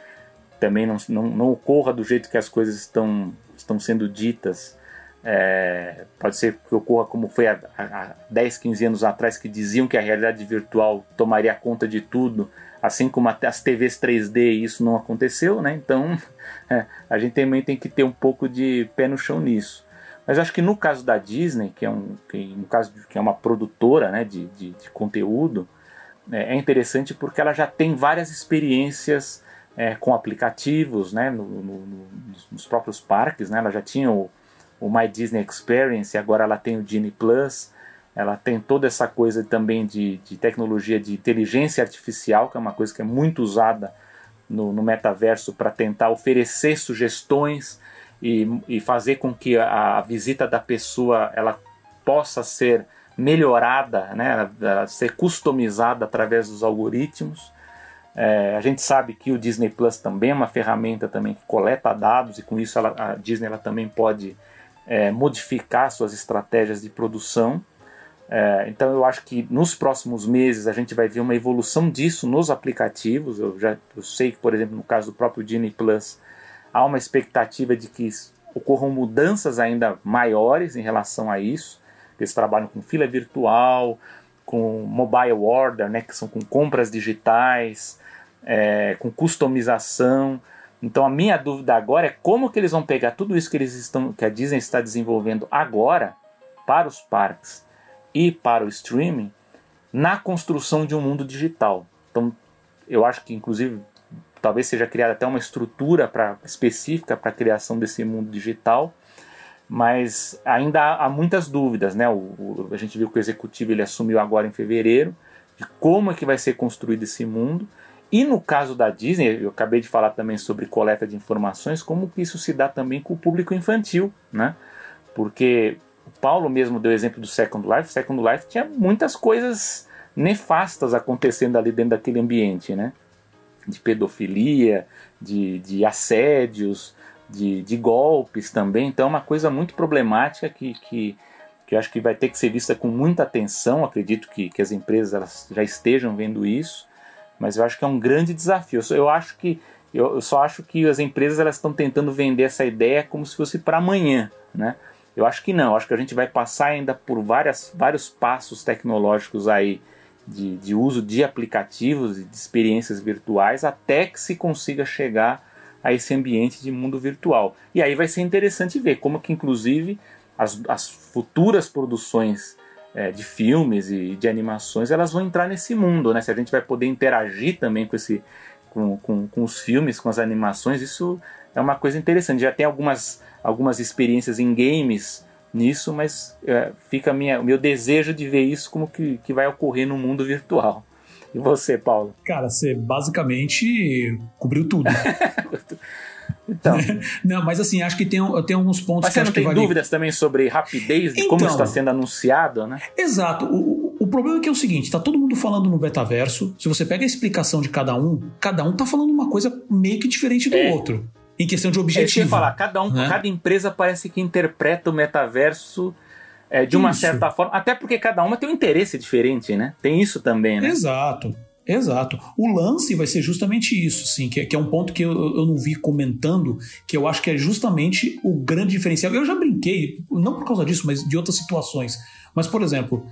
também não, não, não ocorra do jeito que as coisas estão, estão sendo ditas, é, pode ser que ocorra como foi há, há 10, 15 anos atrás, que diziam que a realidade virtual tomaria conta de tudo, assim como as TVs 3D, isso não aconteceu, né? Então é, a gente também tem que ter um pouco de pé no chão nisso. Mas acho que no caso da Disney, que é, um, que, no caso de, que é uma produtora né, de, de, de conteúdo, é, é, interessante porque ela já tem várias experiências é, com aplicativos né, no, no, nos próprios parques. Né, ela já tinha o, o My Disney Experience, agora ela tem o Disney Plus. Ela tem toda essa coisa também de, de tecnologia de inteligência artificial, que é uma coisa que é muito usada no, no metaverso para tentar oferecer sugestões e, e fazer com que a, a visita da pessoa ela possa ser melhorada, né, ser customizada através dos algoritmos. É, a gente sabe que o Disney Plus também é uma ferramenta também que coleta dados e com isso ela, a Disney ela também pode é, modificar suas estratégias de produção. É, então eu acho que nos próximos meses a gente vai ver uma evolução disso nos aplicativos. Eu já eu sei que, por exemplo, no caso do próprio Disney Plus, há uma expectativa de que ocorram mudanças ainda maiores em relação a isso. Eles trabalham com fila virtual, com mobile order, né, que são com compras digitais, é, com customização. Então a minha dúvida agora é como que eles vão pegar tudo isso que eles estão, que a Disney está desenvolvendo agora para os parques e para o streaming na construção de um mundo digital. Então eu acho que inclusive talvez seja criada até uma estrutura pra, específica para a criação desse mundo digital, mas ainda há, há muitas dúvidas, né? O, o, a gente viu que o executivo ele assumiu agora em fevereiro de como é que vai ser construído esse mundo. E no caso da Disney, eu acabei de falar também sobre coleta de informações, como que isso se dá também com o público infantil, né? Porque o Paulo mesmo deu exemplo do Second Life. Second Life tinha muitas coisas nefastas acontecendo ali dentro daquele ambiente, né? De pedofilia, de, de assédios, de, de golpes também. Então é uma coisa muito problemática que, que, que eu acho que vai ter que ser vista com muita atenção. Acredito que, que as empresas já estejam vendo isso, mas eu acho que é um grande desafio. Eu, eu acho que eu, eu, só acho que as empresas elas estão tentando vender essa ideia como se fosse para amanhã, né? Eu acho que não. Eu acho que a gente vai passar ainda por várias, vários passos tecnológicos aí de, de uso de aplicativos e de experiências virtuais até que se consiga chegar a esse ambiente de mundo virtual. E aí vai ser interessante ver como que, inclusive, as, as futuras produções é, de filmes e de animações elas vão entrar nesse mundo, né? Se a gente vai poder interagir também com, esse, com, com, com os filmes, com as animações, isso é uma coisa interessante. Já tem algumas, algumas experiências em games nisso, mas é, fica minha, o meu desejo de ver isso como que, que vai ocorrer no mundo virtual. E você, Paulo? Cara, você basicamente cobriu tudo. Então. não, mas assim, acho que tem, tem alguns pontos mas que você não tem vale... dúvidas também sobre rapidez de então, como está sendo anunciado, né? Exato. O, O problema é que é o seguinte, tá todo mundo falando no metaverso, se você pega a explicação de cada um, cada um tá falando uma coisa meio que diferente do é. outro, em questão de objetivo. É falar, cada um, né? cada empresa parece que interpreta o metaverso é, de uma isso. certa forma, até porque cada uma tem um interesse diferente, né? Tem isso também, né? Exato. Exato. O lance vai ser justamente isso, sim, que, é, que é um ponto que eu, eu não vi comentando, que eu acho que é justamente o grande diferencial. Eu já brinquei, não por causa disso, mas de outras situações. Mas, por exemplo,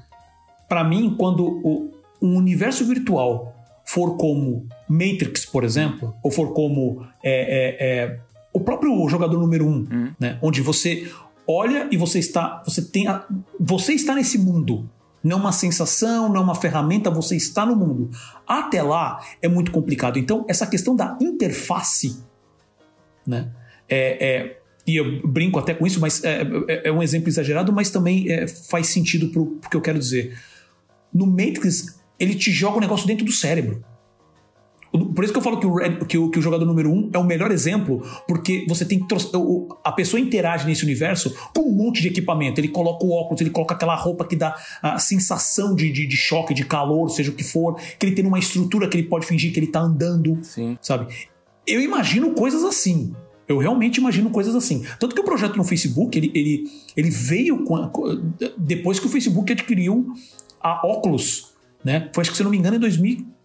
para mim, quando o, um universo virtual for como Matrix, por exemplo, ou for como é, é, é, o próprio jogador número um, hum. né, onde você olha e você está, você tem, a, você está nesse mundo, não uma sensação, não uma ferramenta, você está no mundo. Até lá é muito complicado. Então, essa questão da interface, né? É, é, e eu brinco até com isso, mas é, é, é um exemplo exagerado, mas também é, faz sentido para o que eu quero dizer. No Matrix, ele te joga um negócio dentro do cérebro. Por isso que eu falo que o, Red, que o, que o jogador número um é o melhor exemplo, porque você tem a pessoa interage nesse universo com um monte de equipamento. Ele coloca o óculos, ele coloca aquela roupa que dá a sensação de, de, de choque, de calor, seja o que for, que ele tem uma estrutura que ele pode fingir que ele tá andando, Sim. sabe? Eu imagino coisas assim. Eu realmente imagino coisas assim. Tanto que o projeto no Facebook, ele, ele, ele veio com, depois que o Facebook adquiriu a Oculus, né? Foi, acho que se eu não me engano, em 2000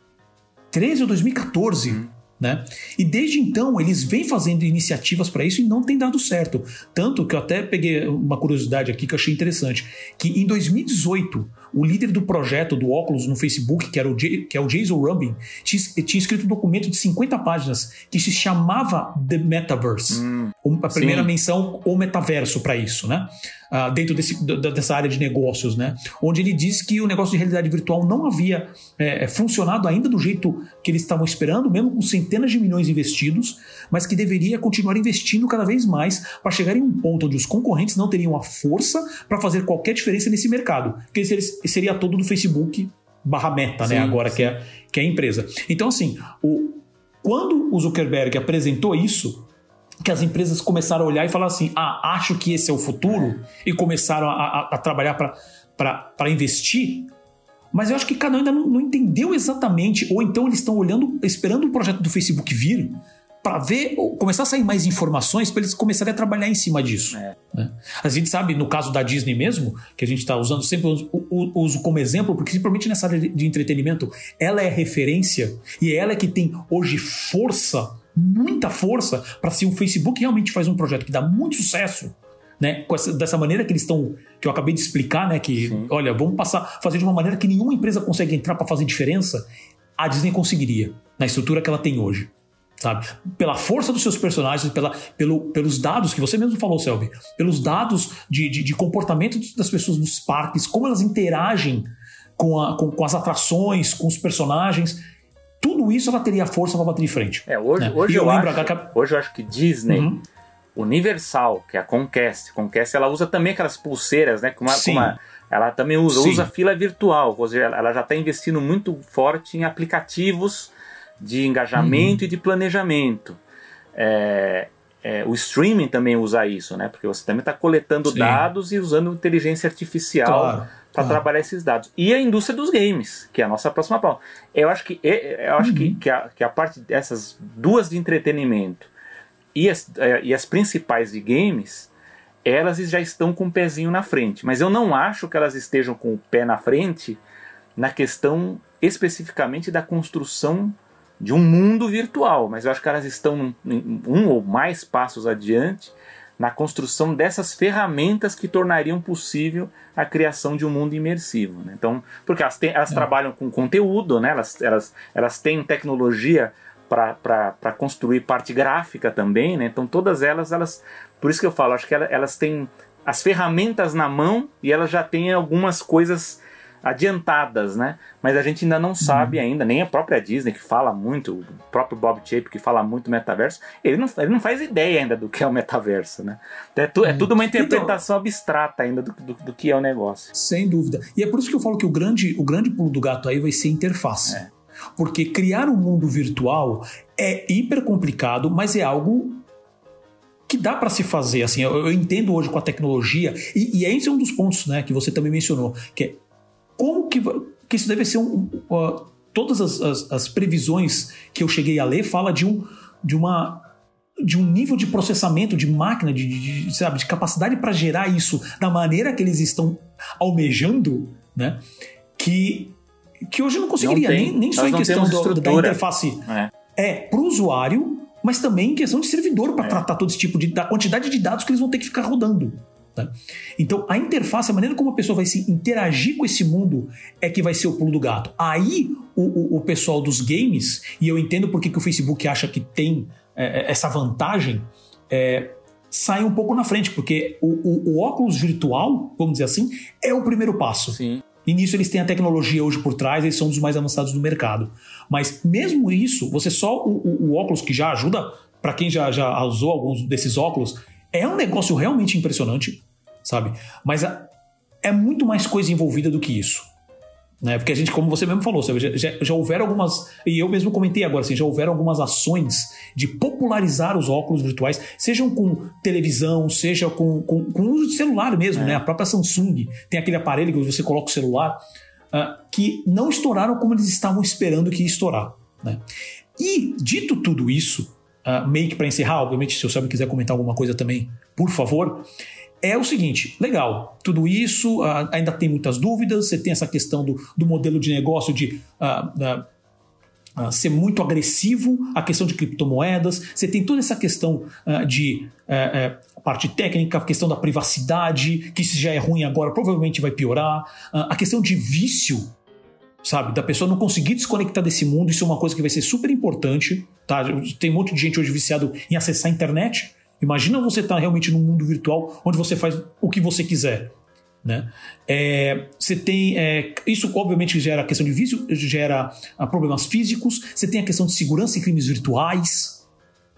2013 ou 2014. Hum. Né? E desde então eles vêm fazendo iniciativas para isso e não tem dado certo. Tanto que eu até peguei uma curiosidade aqui que eu achei interessante, que em 2018 o líder do projeto do óculos no Facebook, que era o, J, que é o Jason Rubin, tinha, tinha, escrito um documento de 50 páginas que se chamava The Metaverse. Hum, a primeira sim. menção o metaverso para isso, né? Uh, dentro desse, dessa área de negócios, né? Onde ele diz que o negócio de realidade virtual não havia é, é, funcionado ainda do jeito que eles estavam esperando, mesmo com centenas de milhões investidos, mas que deveria continuar investindo cada vez mais para chegar em um ponto onde os concorrentes não teriam a força para fazer qualquer diferença nesse mercado. Porque seria todo do Facebook barra meta, né? sim, né? Agora que é, que é a empresa. Então, assim, o, quando o Zuckerberg apresentou isso, que as empresas começaram a olhar e falar assim: ah, acho que esse é o futuro, e começaram a, a, a trabalhar para investir. Mas eu acho que cada um ainda não, não entendeu exatamente, ou então eles estão olhando, esperando o projeto do Facebook vir para ver, começar a sair mais informações para eles começarem a trabalhar em cima disso. É. Né? A gente sabe, no caso da Disney mesmo, que a gente está usando sempre uso, como exemplo, porque simplesmente nessa área de entretenimento, ela é referência e é ela que tem hoje força muita força para se o Facebook realmente faz um projeto que dá muito sucesso, né, essa, dessa maneira que eles estão, que eu acabei de explicar, né, que Sim. olha, vamos passar, fazer de uma maneira que nenhuma empresa consegue entrar para fazer diferença, a Disney conseguiria na estrutura que ela tem hoje. Sabe? Pela força dos seus personagens, pela, pelo, pelos dados que você mesmo falou, Selby, pelos dados de, de, de comportamento das pessoas nos parques, como elas interagem com, a, com, com as atrações, com os personagens tudo isso ela teria força para bater de frente. É, hoje, né? hoje, eu, eu acho, a... hoje eu acho que Disney, uhum. Universal, que é a Conquest, Conquest ela usa também aquelas pulseiras, né? Uma ela também usa, usa fila virtual, ou seja, ela já está investindo muito forte em aplicativos de engajamento uhum. e de planejamento. É, é, o streaming também usa isso, né? Porque você também está coletando Sim. dados e usando inteligência artificial. Claro para ah. trabalhar esses dados. E a indústria dos games, que é a nossa próxima pauta. Eu acho que, eu acho uhum. que, que, a, que a parte dessas duas de entretenimento e as, é, e as principais de games, elas já estão com o pezinho na frente. Mas eu não acho que elas estejam com o pé na frente na questão especificamente da construção de um mundo virtual. Mas eu acho que elas estão um, um ou mais passos adiante na construção dessas ferramentas que tornariam possível a criação de um mundo imersivo. Né? Então, porque elas, têm, elas é. trabalham com conteúdo, né? elas, elas, elas têm tecnologia para construir parte gráfica também, né? então todas elas, elas, por isso que eu falo, acho que elas, elas têm as ferramentas na mão e elas já têm algumas coisas adiantadas, né? Mas a gente ainda não sabe uhum. ainda, nem a própria Disney que fala muito, o próprio Bob Chapek que fala muito metaverso, ele não, ele não faz ideia ainda do que é o metaverso, né? É, tu, é uhum. tudo uma então interpretação então, abstrata ainda do, do, do, que é o negócio. Sem dúvida. E é por isso que eu falo que o grande, o grande pulo do gato aí vai ser interface. É. Porque criar um mundo virtual é hiper complicado, mas é algo que dá para se fazer. Assim, eu, eu, entendo hoje com a tecnologia, e, e esse é um dos pontos né, que você também mencionou, que é como que, que isso deve ser um. Uh, todas as, as, as, previsões que eu cheguei a ler fala de um de uma de um nível de processamento de máquina, de, de, de sabe, de capacidade para gerar isso da maneira que eles estão almejando, né? Que, que hoje eu não conseguiria, não nem, nem só em questão do, da interface. É, é para o usuário, mas também em questão de servidor para é. tratar todo esse tipo de. da quantidade de dados que eles vão ter que ficar rodando. Tá? Então, a interface, a maneira como a pessoa vai se interagir com esse mundo é que vai ser o pulo do gato. Aí, o, o, o pessoal dos games, e eu entendo porque que o Facebook acha que tem é, é, essa vantagem, é, sai um pouco na frente, porque o, o, óculos virtual, vamos dizer assim, é o primeiro passo. Sim. E nisso eles têm a tecnologia hoje por trás, eles são dos mais avançados do mercado. Mas mesmo isso, você só o, o óculos que já ajuda, para quem já, já usou alguns desses óculos, é um negócio realmente impressionante, sabe? Mas é muito mais coisa envolvida do que isso. Né? Porque a gente, como você mesmo falou, já, já, já houveram algumas, e eu mesmo comentei agora, assim, já houveram algumas ações de popularizar os óculos virtuais, sejam com televisão, seja com, com, com uso de celular mesmo, é. né? A própria Samsung tem aquele aparelho que você coloca o celular, uh, que não estouraram como eles estavam esperando que ia estourar. Né? E, dito tudo isso, uh, meio que para encerrar, obviamente, se o Sabe quiser comentar alguma coisa também, por favor, é o seguinte: legal, tudo isso uh, ainda tem muitas dúvidas. Você tem essa questão do, do modelo de negócio de. Uh, uh, ser muito agressivo, a questão de criptomoedas, você tem toda essa questão de parte técnica, a questão da privacidade, que se já é ruim agora, provavelmente vai piorar, a questão de vício, sabe? Da pessoa não conseguir desconectar desse mundo, isso é uma coisa que vai ser super importante, tá? Tem um monte de gente hoje viciado em acessar a internet, Imagina você estar tá realmente num mundo virtual onde você faz o que você quiser. Né? É, você tem é, isso obviamente gera a questão de vício, gera ah, problemas físicos. Você tem a questão de segurança e crimes virtuais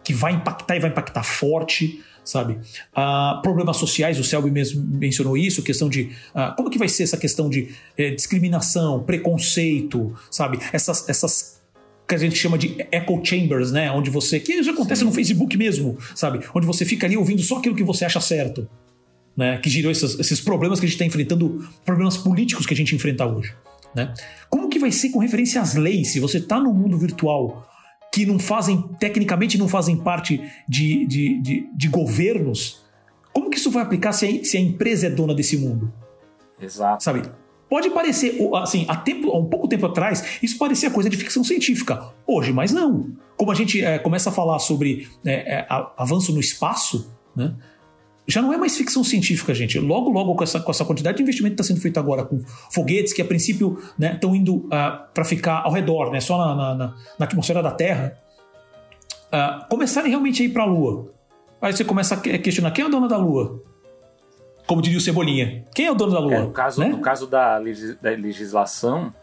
que vai impactar e vai impactar forte, sabe? Ah, problemas sociais, o Selby mesmo mencionou isso, questão de ah, como que vai ser essa questão de é, discriminação, preconceito, sabe? Essas, essas que a gente chama de echo chambers, né? Onde você. Que já acontece Sim. no Facebook mesmo, sabe? Onde você fica ali ouvindo só aquilo que você acha certo. Né? Que gerou esses, esses problemas que a gente está enfrentando, problemas políticos que a gente enfrenta hoje. Né? Como que vai ser com referência às leis? Se você está no mundo virtual que não fazem, tecnicamente não fazem parte de, de, de, de governos, como que isso vai aplicar se a, se a empresa é dona desse mundo? Exato. Sabe? Pode parecer, assim, há, tempo, há um pouco tempo atrás, isso parecia coisa de ficção científica. Hoje, mas não. Como a gente é, começa a falar sobre é, é, avanço no espaço, né? Já não é mais ficção científica, gente. Logo, logo, com essa, com essa quantidade de investimento que está sendo feito agora com foguetes que, a princípio, estão né, indo uh, ah, para ficar ao redor, né, só na, na, na, na atmosfera da Terra, uh, começarem realmente a ir para a Lua. Aí você começa a questionar quem é a dona da Lua? como diria o Cebolinha. Quem é o dono da Lua? É, no, caso, né? no caso da, legis, da legislação,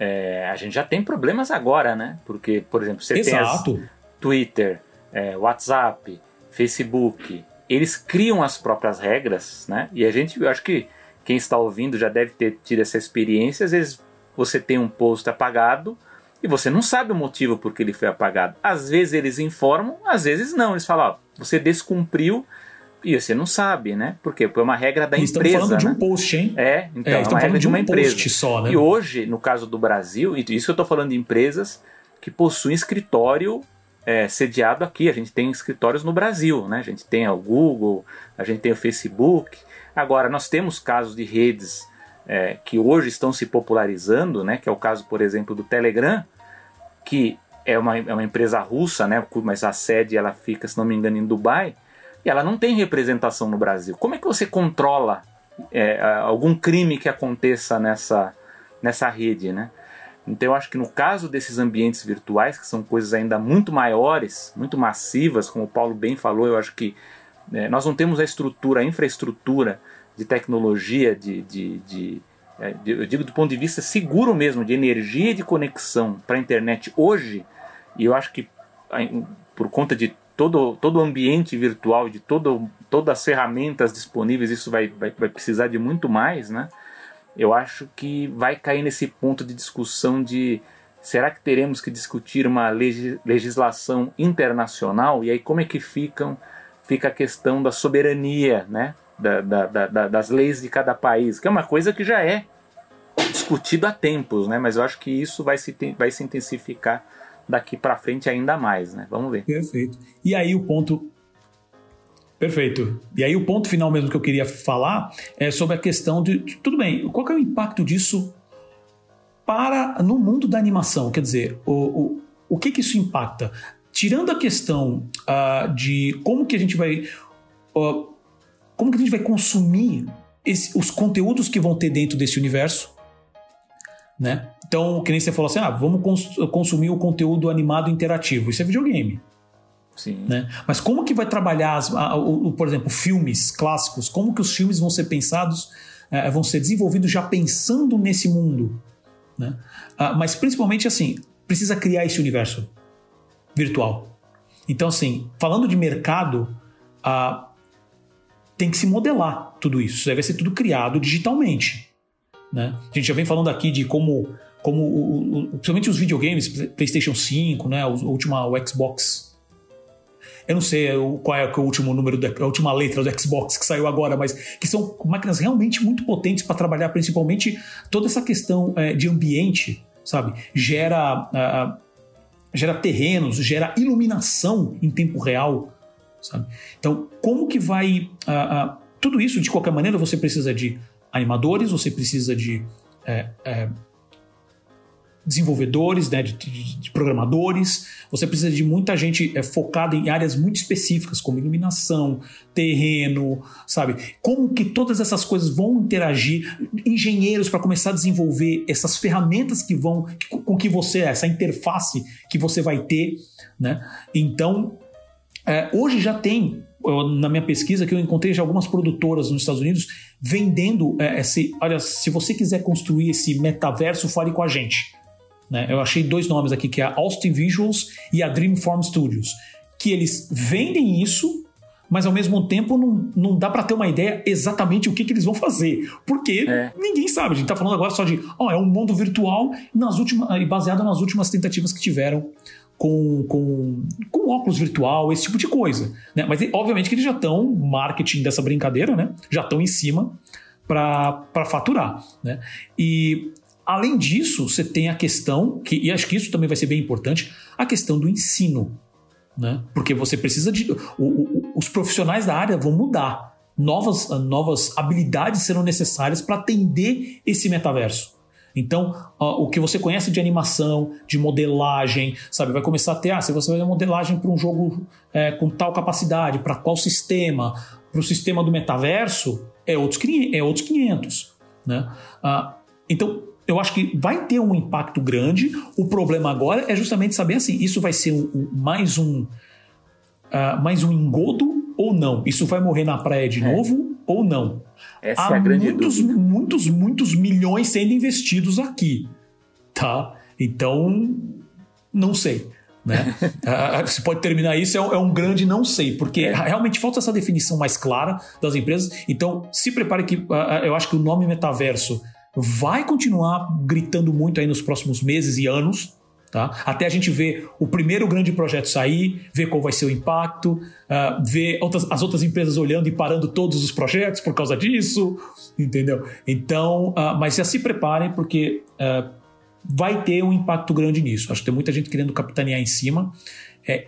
é, a gente já tem problemas agora, né? Porque, por exemplo, você Exato. tem Twitter, é, WhatsApp, Facebook, eles criam as próprias regras, né? E a gente, eu acho que quem está ouvindo já deve ter tido essa experiência. Às vezes você tem um post apagado e você não sabe o motivo por que ele foi apagado. Às vezes eles informam, às vezes não. Eles falam, ó, você descumpriu e você não sabe, né? Por quê? Porque é uma regra da Eles empresa. Estamos falando né? de um post, hein? É, então, é, é uma regra de uma um empresa. Só, né? E hoje, no caso do Brasil, e isso eu estou falando de empresas que possuem escritório é, sediado aqui. A gente tem escritórios no Brasil, né? A gente tem o Google, a gente tem o Facebook. Agora, nós temos casos de redes é, que hoje estão se popularizando, né? Que é o caso, por exemplo, do Telegram, que é uma, é uma empresa russa, né? Mas a sede ela fica, se não me engano, em Dubai e ela não tem representação no Brasil. Como é que você controla é, algum crime que aconteça nessa, nessa rede, né? Então eu acho que no caso desses ambientes virtuais, que são coisas ainda muito maiores, muito massivas, como o Paulo bem falou, eu acho que é, nós não temos a estrutura, a infraestrutura de tecnologia, de, de, de, é, de, eu digo do ponto de vista seguro mesmo, de energia e de conexão para a internet hoje, e eu acho que por conta de todo, todo o ambiente virtual, de todo, todas as ferramentas disponíveis, isso vai, vai, vai precisar de muito mais, né? Eu acho que vai cair nesse ponto de discussão de será que teremos que discutir uma legislação internacional? E aí como é que ficam, fica a questão da soberania, né? Da, da, da, das leis de cada país, que é uma coisa que já é discutido há tempos, né? Mas eu acho que isso vai se, vai se intensificar daqui para frente ainda mais, né? Vamos ver. Perfeito. E aí o ponto Perfeito. E aí o ponto final mesmo que eu queria falar é sobre a questão de tudo bem, qual é o impacto disso para no mundo da animação? Quer dizer, o, o, o que que isso impacta? Tirando a questão uh, de como que a gente vai uh, como que a gente vai consumir esse, os conteúdos que vão ter dentro desse universo, né? Então, que nem você falou assim, ah, vamos cons consumir o conteúdo animado interativo. Isso é videogame. Sim. Né? Mas como que vai trabalhar, as, a, o, por exemplo, filmes clássicos? Como que os filmes vão ser pensados, é, vão ser desenvolvidos já pensando nesse mundo? Né? Ah, mas principalmente assim, precisa criar esse universo virtual. Então, assim, falando de mercado, ah, tem que se modelar tudo isso. Isso deve ser tudo criado digitalmente. Né? A gente já vem falando aqui de como, como o, o, principalmente os videogames, PlayStation 5, né, o, última, o Xbox. Eu não sei qual é o último número, a última letra do Xbox que saiu agora, mas que são máquinas realmente muito potentes para trabalhar principalmente toda essa questão é, de ambiente, sabe? Gera, gera terrenos, gera iluminação em tempo real, sabe? Então, como que vai. Tudo isso, de qualquer maneira, você precisa de animadores, você precisa de é, é, desenvolvedores, né, de, de, de, programadores, você precisa de muita gente é, focada em áreas muito específicas, como iluminação, terreno, sabe? Como que todas essas coisas vão interagir, engenheiros para começar a desenvolver essas ferramentas que vão, que, com que você, essa interface que você vai ter, né? Então, é, hoje já tem eu, na minha pesquisa que eu encontrei já algumas produtoras nos Estados Unidos vendendo é, esse. Olha, se você quiser construir esse metaverso, fale com a gente. Né? Eu achei dois nomes aqui, que é a Austin Visuals e a Dreamform Studios, que eles vendem isso, mas ao mesmo tempo não, não dá para ter uma ideia exatamente o que, que eles vão fazer. Porque é. ninguém sabe. A gente tá falando agora só de, ó, oh, é um mundo virtual nas últimas, baseado nas últimas tentativas que tiveram com, com, com óculos virtual, esse tipo de coisa. Né? Mas obviamente que eles já estão, marketing dessa brincadeira, né? já estão em cima para faturar. Né? E além disso, você tem a questão, que, e acho que isso também vai ser bem importante, a questão do ensino. Né? Porque você precisa de. O, o, os profissionais da área vão mudar. Novas, novas habilidades serão necessárias para atender esse metaverso. Então, uh, o que você conhece de animação, de modelagem, sabe, vai começar a ter, ah, se você vai fazer modelagem para um jogo é, com tal capacidade, para qual sistema, para o sistema do metaverso, é outros, é outros 500. Né? Uh, então, eu acho que vai ter um impacto grande. O problema agora é justamente saber assim, isso vai ser mais um uh, mais um engodo ou não? Isso vai morrer na praia de é. novo ou não? Essa Há é a grande muitos, dúvida. muitos, muitos milhões sendo investidos aqui, tá? Então, não sei. Né? Você pode terminar isso, é um, é um grande não sei, porque é. realmente falta essa definição mais clara das empresas. Então, se prepare que eu acho que o nome metaverso vai continuar gritando muito aí nos próximos meses e anos, Tá? Até a gente ver o primeiro grande projeto sair, ver qual vai ser o impacto, uh, ver outras, as outras empresas olhando e parando todos os projetos por causa disso, entendeu? Então, uh, mas já se preparem porque uh, vai ter um impacto grande nisso. Acho que tem muita gente querendo capitanear em cima. É,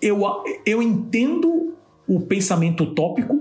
eu, eu entendo o pensamento utópico,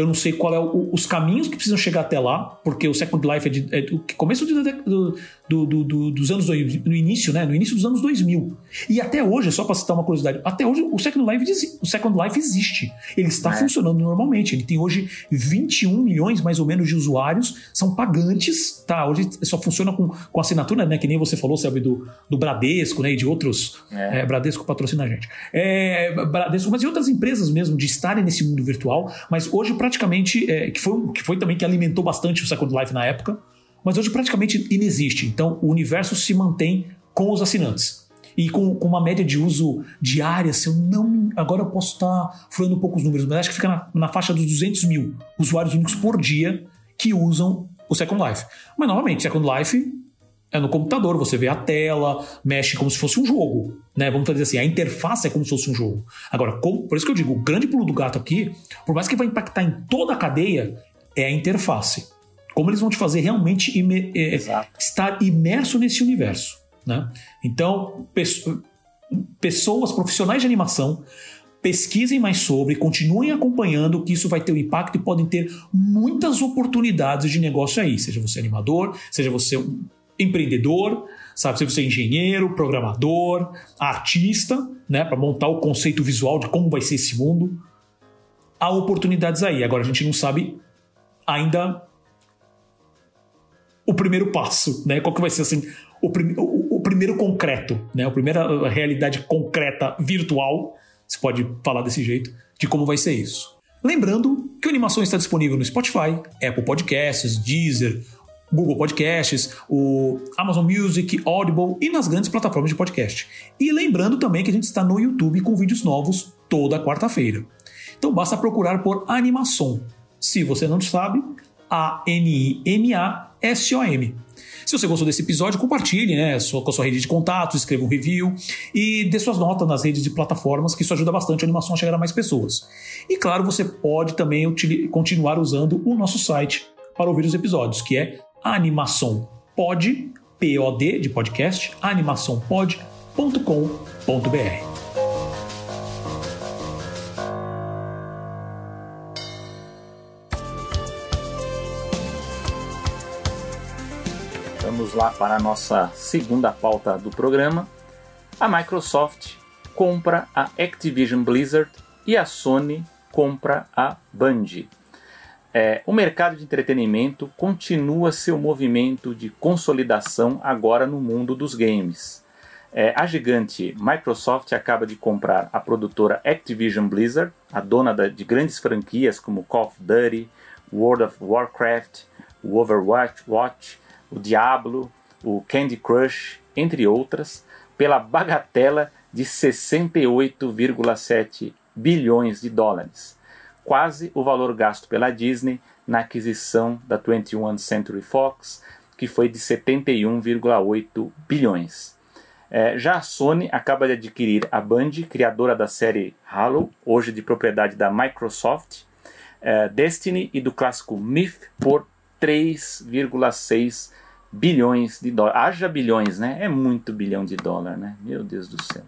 eu não sei qual é o, os caminhos que precisam chegar até lá, porque o Second Life é, de, é do começo de, do, do, do, dos anos no início, né? No início dos anos 2000. E até hoje, só para citar uma curiosidade, até hoje o Second Life, o Second Life existe. Ele está é. funcionando normalmente. Ele tem hoje 21 milhões mais ou menos de usuários, são pagantes, tá? Hoje só funciona com, com assinatura, né? Que nem você falou, sabe, do, do Bradesco, né? E de outros. É. É, Bradesco patrocina a gente. É, Bradesco, mas de outras empresas mesmo de estarem nesse mundo virtual. Mas hoje, praticamente, é, que, foi, que foi também que alimentou bastante o Second Life na época mas hoje praticamente inexiste. Então o universo se mantém com os assinantes. E com, com uma média de uso diária, se eu não. Agora eu posso estar falando um pouco os números, mas acho que fica na, na faixa dos 200 mil usuários únicos por dia que usam o Second Life. Mas novamente, Second Life é no computador, você vê a tela, mexe como se fosse um jogo, né? Vamos fazer assim, a interface é como se fosse um jogo. Agora, como, por isso que eu digo, o grande pulo do gato aqui, por mais que vai impactar em toda a cadeia, é a interface como eles vão te fazer realmente imer é, estar imerso nesse universo. Né? Então, pessoas, profissionais de animação, pesquisem mais sobre, continuem acompanhando que isso vai ter um impacto e podem ter muitas oportunidades de negócio aí, seja você animador, seja você um empreendedor, sabe, seja você engenheiro, programador, artista, né, para montar o conceito visual de como vai ser esse mundo. Há oportunidades aí. Agora a gente não sabe ainda o primeiro passo, né? Qual que vai ser assim o, prim o, o primeiro concreto, né? A primeira realidade concreta virtual se pode falar desse jeito, de como vai ser isso. Lembrando que a animação está disponível no Spotify, Apple Podcasts, Deezer, Google Podcasts, o Amazon Music, Audible e nas grandes plataformas de podcast. E lembrando também que a gente está no YouTube com vídeos novos toda quarta-feira. Então basta procurar por Animação. Se você não sabe, A-N-I-M-A-S-O-M. Se você gostou desse episódio, compartilhe né, com a sua rede de contatos, escreva um review e dê suas notas nas redes de plataformas, que isso ajuda bastante a animação a chegar a mais pessoas. E claro, você pode também continuar usando o nosso site para ouvir os episódios, que é animaçãopod, P-O-D de podcast, animaçãopod.com.br. Vamos lá para a nossa segunda pauta do programa. A Microsoft compra a Activision Blizzard e a Sony compra a Band. É, o mercado de entretenimento continua seu movimento de consolidação agora no mundo dos games. É, a gigante Microsoft acaba de comprar a produtora Activision Blizzard, a dona da, de grandes franquias como Call of Duty, World of Warcraft, Overwatch, Watch, o Diablo, o Candy Crush, entre outras, pela bagatela de 68,7 bilhões de dólares, quase o valor gasto pela Disney na aquisição da 21 Century Fox, que foi de 71,8 bilhões. É, já a Sony acaba de adquirir a Band, criadora da série Halo, hoje de propriedade da Microsoft, é, Destiny e do clássico Myth, por 3,6 bilhões de dólares. Haja bilhões, né? É muito bilhão de dólar, né? Meu Deus do céu.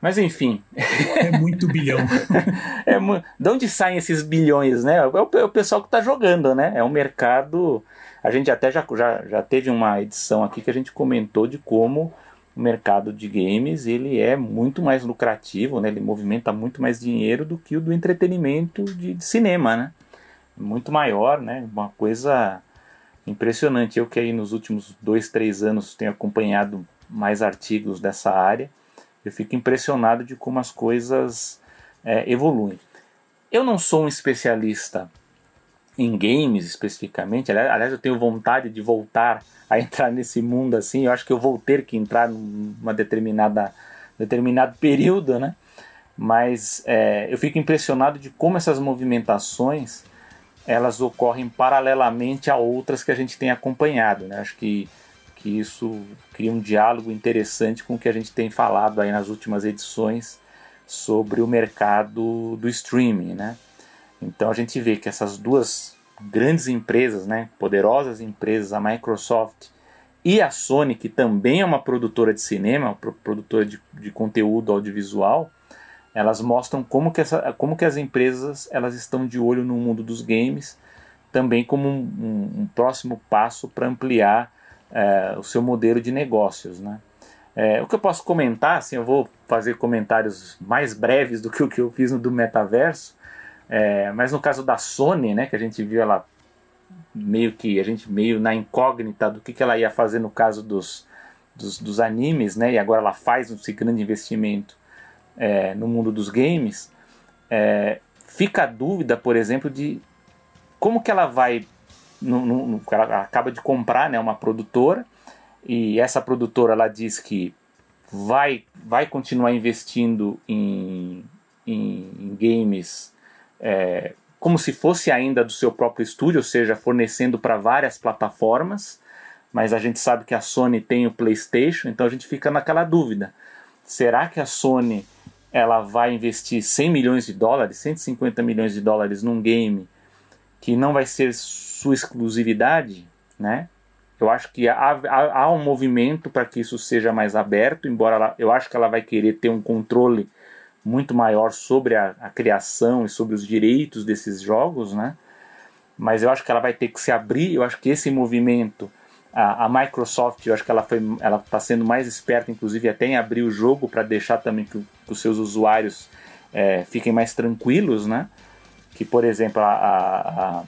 Mas enfim. É muito bilhão. é, de onde saem esses bilhões, né? É o, é o pessoal que está jogando, né? É um mercado. A gente até já, já, já teve uma edição aqui que a gente comentou de como o mercado de games ele é muito mais lucrativo, né? Ele movimenta muito mais dinheiro do que o do entretenimento de, de cinema, né? Muito maior, né? Uma coisa impressionante. Eu que aí nos últimos dois, três anos tenho acompanhado mais artigos dessa área, eu fico impressionado de como as coisas é, evoluem. Eu não sou um especialista em games especificamente, aliás, eu tenho vontade de voltar a entrar nesse mundo assim, eu acho que eu vou ter que entrar numa determinada determinado período, né? Mas é, eu fico impressionado de como essas movimentações elas ocorrem paralelamente a outras que a gente tem acompanhado. Né? Acho que, que isso cria um diálogo interessante com o que a gente tem falado aí nas últimas edições sobre o mercado do streaming. Né? Então a gente vê que essas duas grandes empresas, né, poderosas empresas, a Microsoft e a Sony, que também é uma produtora de cinema, produtora de, de conteúdo audiovisual, elas mostram como que, essa, como que as empresas elas estão de olho no mundo dos games, também como um, um, um próximo passo para ampliar é, o seu modelo de negócios. Né? É, o que eu posso comentar, assim, eu vou fazer comentários mais breves do que o que eu fiz no do metaverso, é, mas no caso da Sony, né, que a gente viu ela meio que a gente meio na incógnita do que, que ela ia fazer no caso dos, dos, dos animes, né, e agora ela faz esse grande investimento é, no mundo dos games, é, fica a dúvida, por exemplo, de como que ela vai. No, no, ela acaba de comprar né, uma produtora e essa produtora ela diz que vai, vai continuar investindo em, em, em games é, como se fosse ainda do seu próprio estúdio, ou seja, fornecendo para várias plataformas. Mas a gente sabe que a Sony tem o PlayStation, então a gente fica naquela dúvida: será que a Sony ela vai investir 100 milhões de dólares, 150 milhões de dólares num game que não vai ser sua exclusividade, né? Eu acho que há, há, há um movimento para que isso seja mais aberto, embora ela, eu acho que ela vai querer ter um controle muito maior sobre a, a, criação e sobre os direitos desses jogos, né? Mas eu acho que ela vai ter que se abrir. Eu acho que esse movimento, a, a Microsoft, eu acho que ela foi, ela está sendo mais esperta, inclusive até em abrir o jogo para deixar também que, que, os seus usuários é, fiquem mais tranquilos, né? Que por exemplo a, a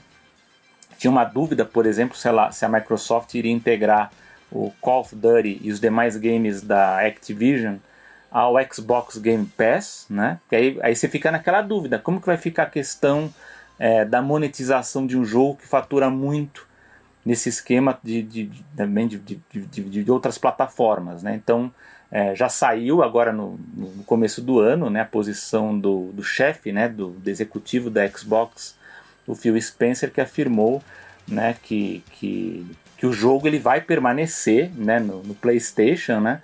tinha uma dúvida, por exemplo, se, ela, se a Microsoft iria integrar o Call of Duty e os demais games da Activision ao Xbox Game Pass, né? Que aí, aí você fica naquela dúvida, como que vai ficar a questão é, da monetização de um jogo que fatura muito nesse esquema de, de, de também de, de, de, outras plataformas, né? Então é, já saiu agora no, no, começo do ano, né? A posição do, do chefe, né? Do, do executivo da Xbox o Phil Spencer que afirmou né, que, que, que o jogo ele vai permanecer né, no, no PlayStation, né,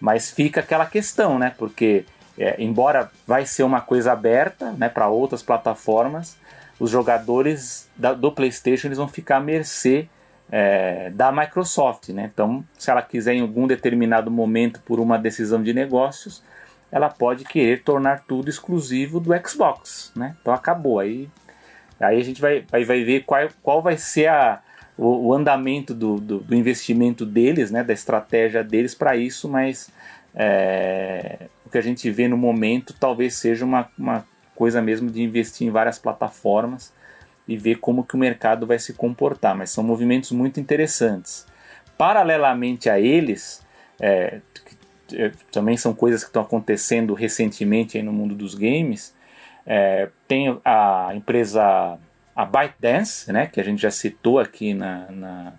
mas fica aquela questão, né, porque é, embora vai ser uma coisa aberta né, para outras plataformas, os jogadores da, do PlayStation eles vão ficar à mercê é, da Microsoft. Né? Então, se ela quiser em algum determinado momento, por uma decisão de negócios, ela pode querer tornar tudo exclusivo do Xbox. Né? Então acabou. Aí Aí a gente vai, vai, vai ver qual, qual vai ser a, o, o andamento do, do, do, investimento deles, né, da estratégia deles para isso, mas é, o que a gente vê no momento talvez seja uma, uma coisa mesmo de investir em várias plataformas e ver como que o mercado vai se comportar, mas são movimentos muito interessantes. Paralelamente a eles, é, é também são coisas que estão acontecendo recentemente no mundo dos games, é, tem a empresa a ByteDance, né, que a gente já citou aqui na, na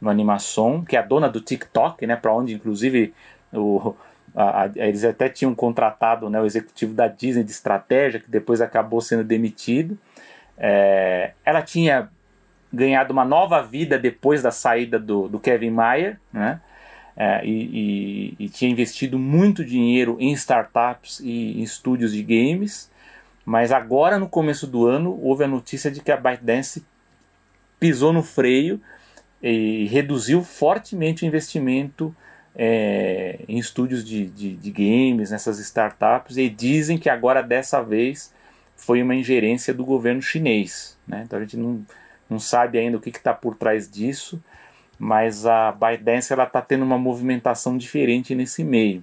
no Animação, que é a dona do TikTok, né, para onde inclusive o, a, a, eles até tinham contratado né, o executivo da Disney de estratégia, que depois acabou sendo demitido. É, ela tinha ganhado uma nova vida depois da saída do, do Kevin Mayer, né? É, e, e, e, tinha investido muito dinheiro em startups e em estúdios de games. Mas agora, no começo do ano, houve a notícia de que a ByteDance pisou no freio e reduziu fortemente o investimento é, em estúdios de, de, de, games, nessas startups, e dizem que agora, dessa vez, foi uma ingerência do governo chinês. Né? Então a gente não, não sabe ainda o que está por trás disso, mas a ByteDance está tendo uma movimentação diferente nesse meio.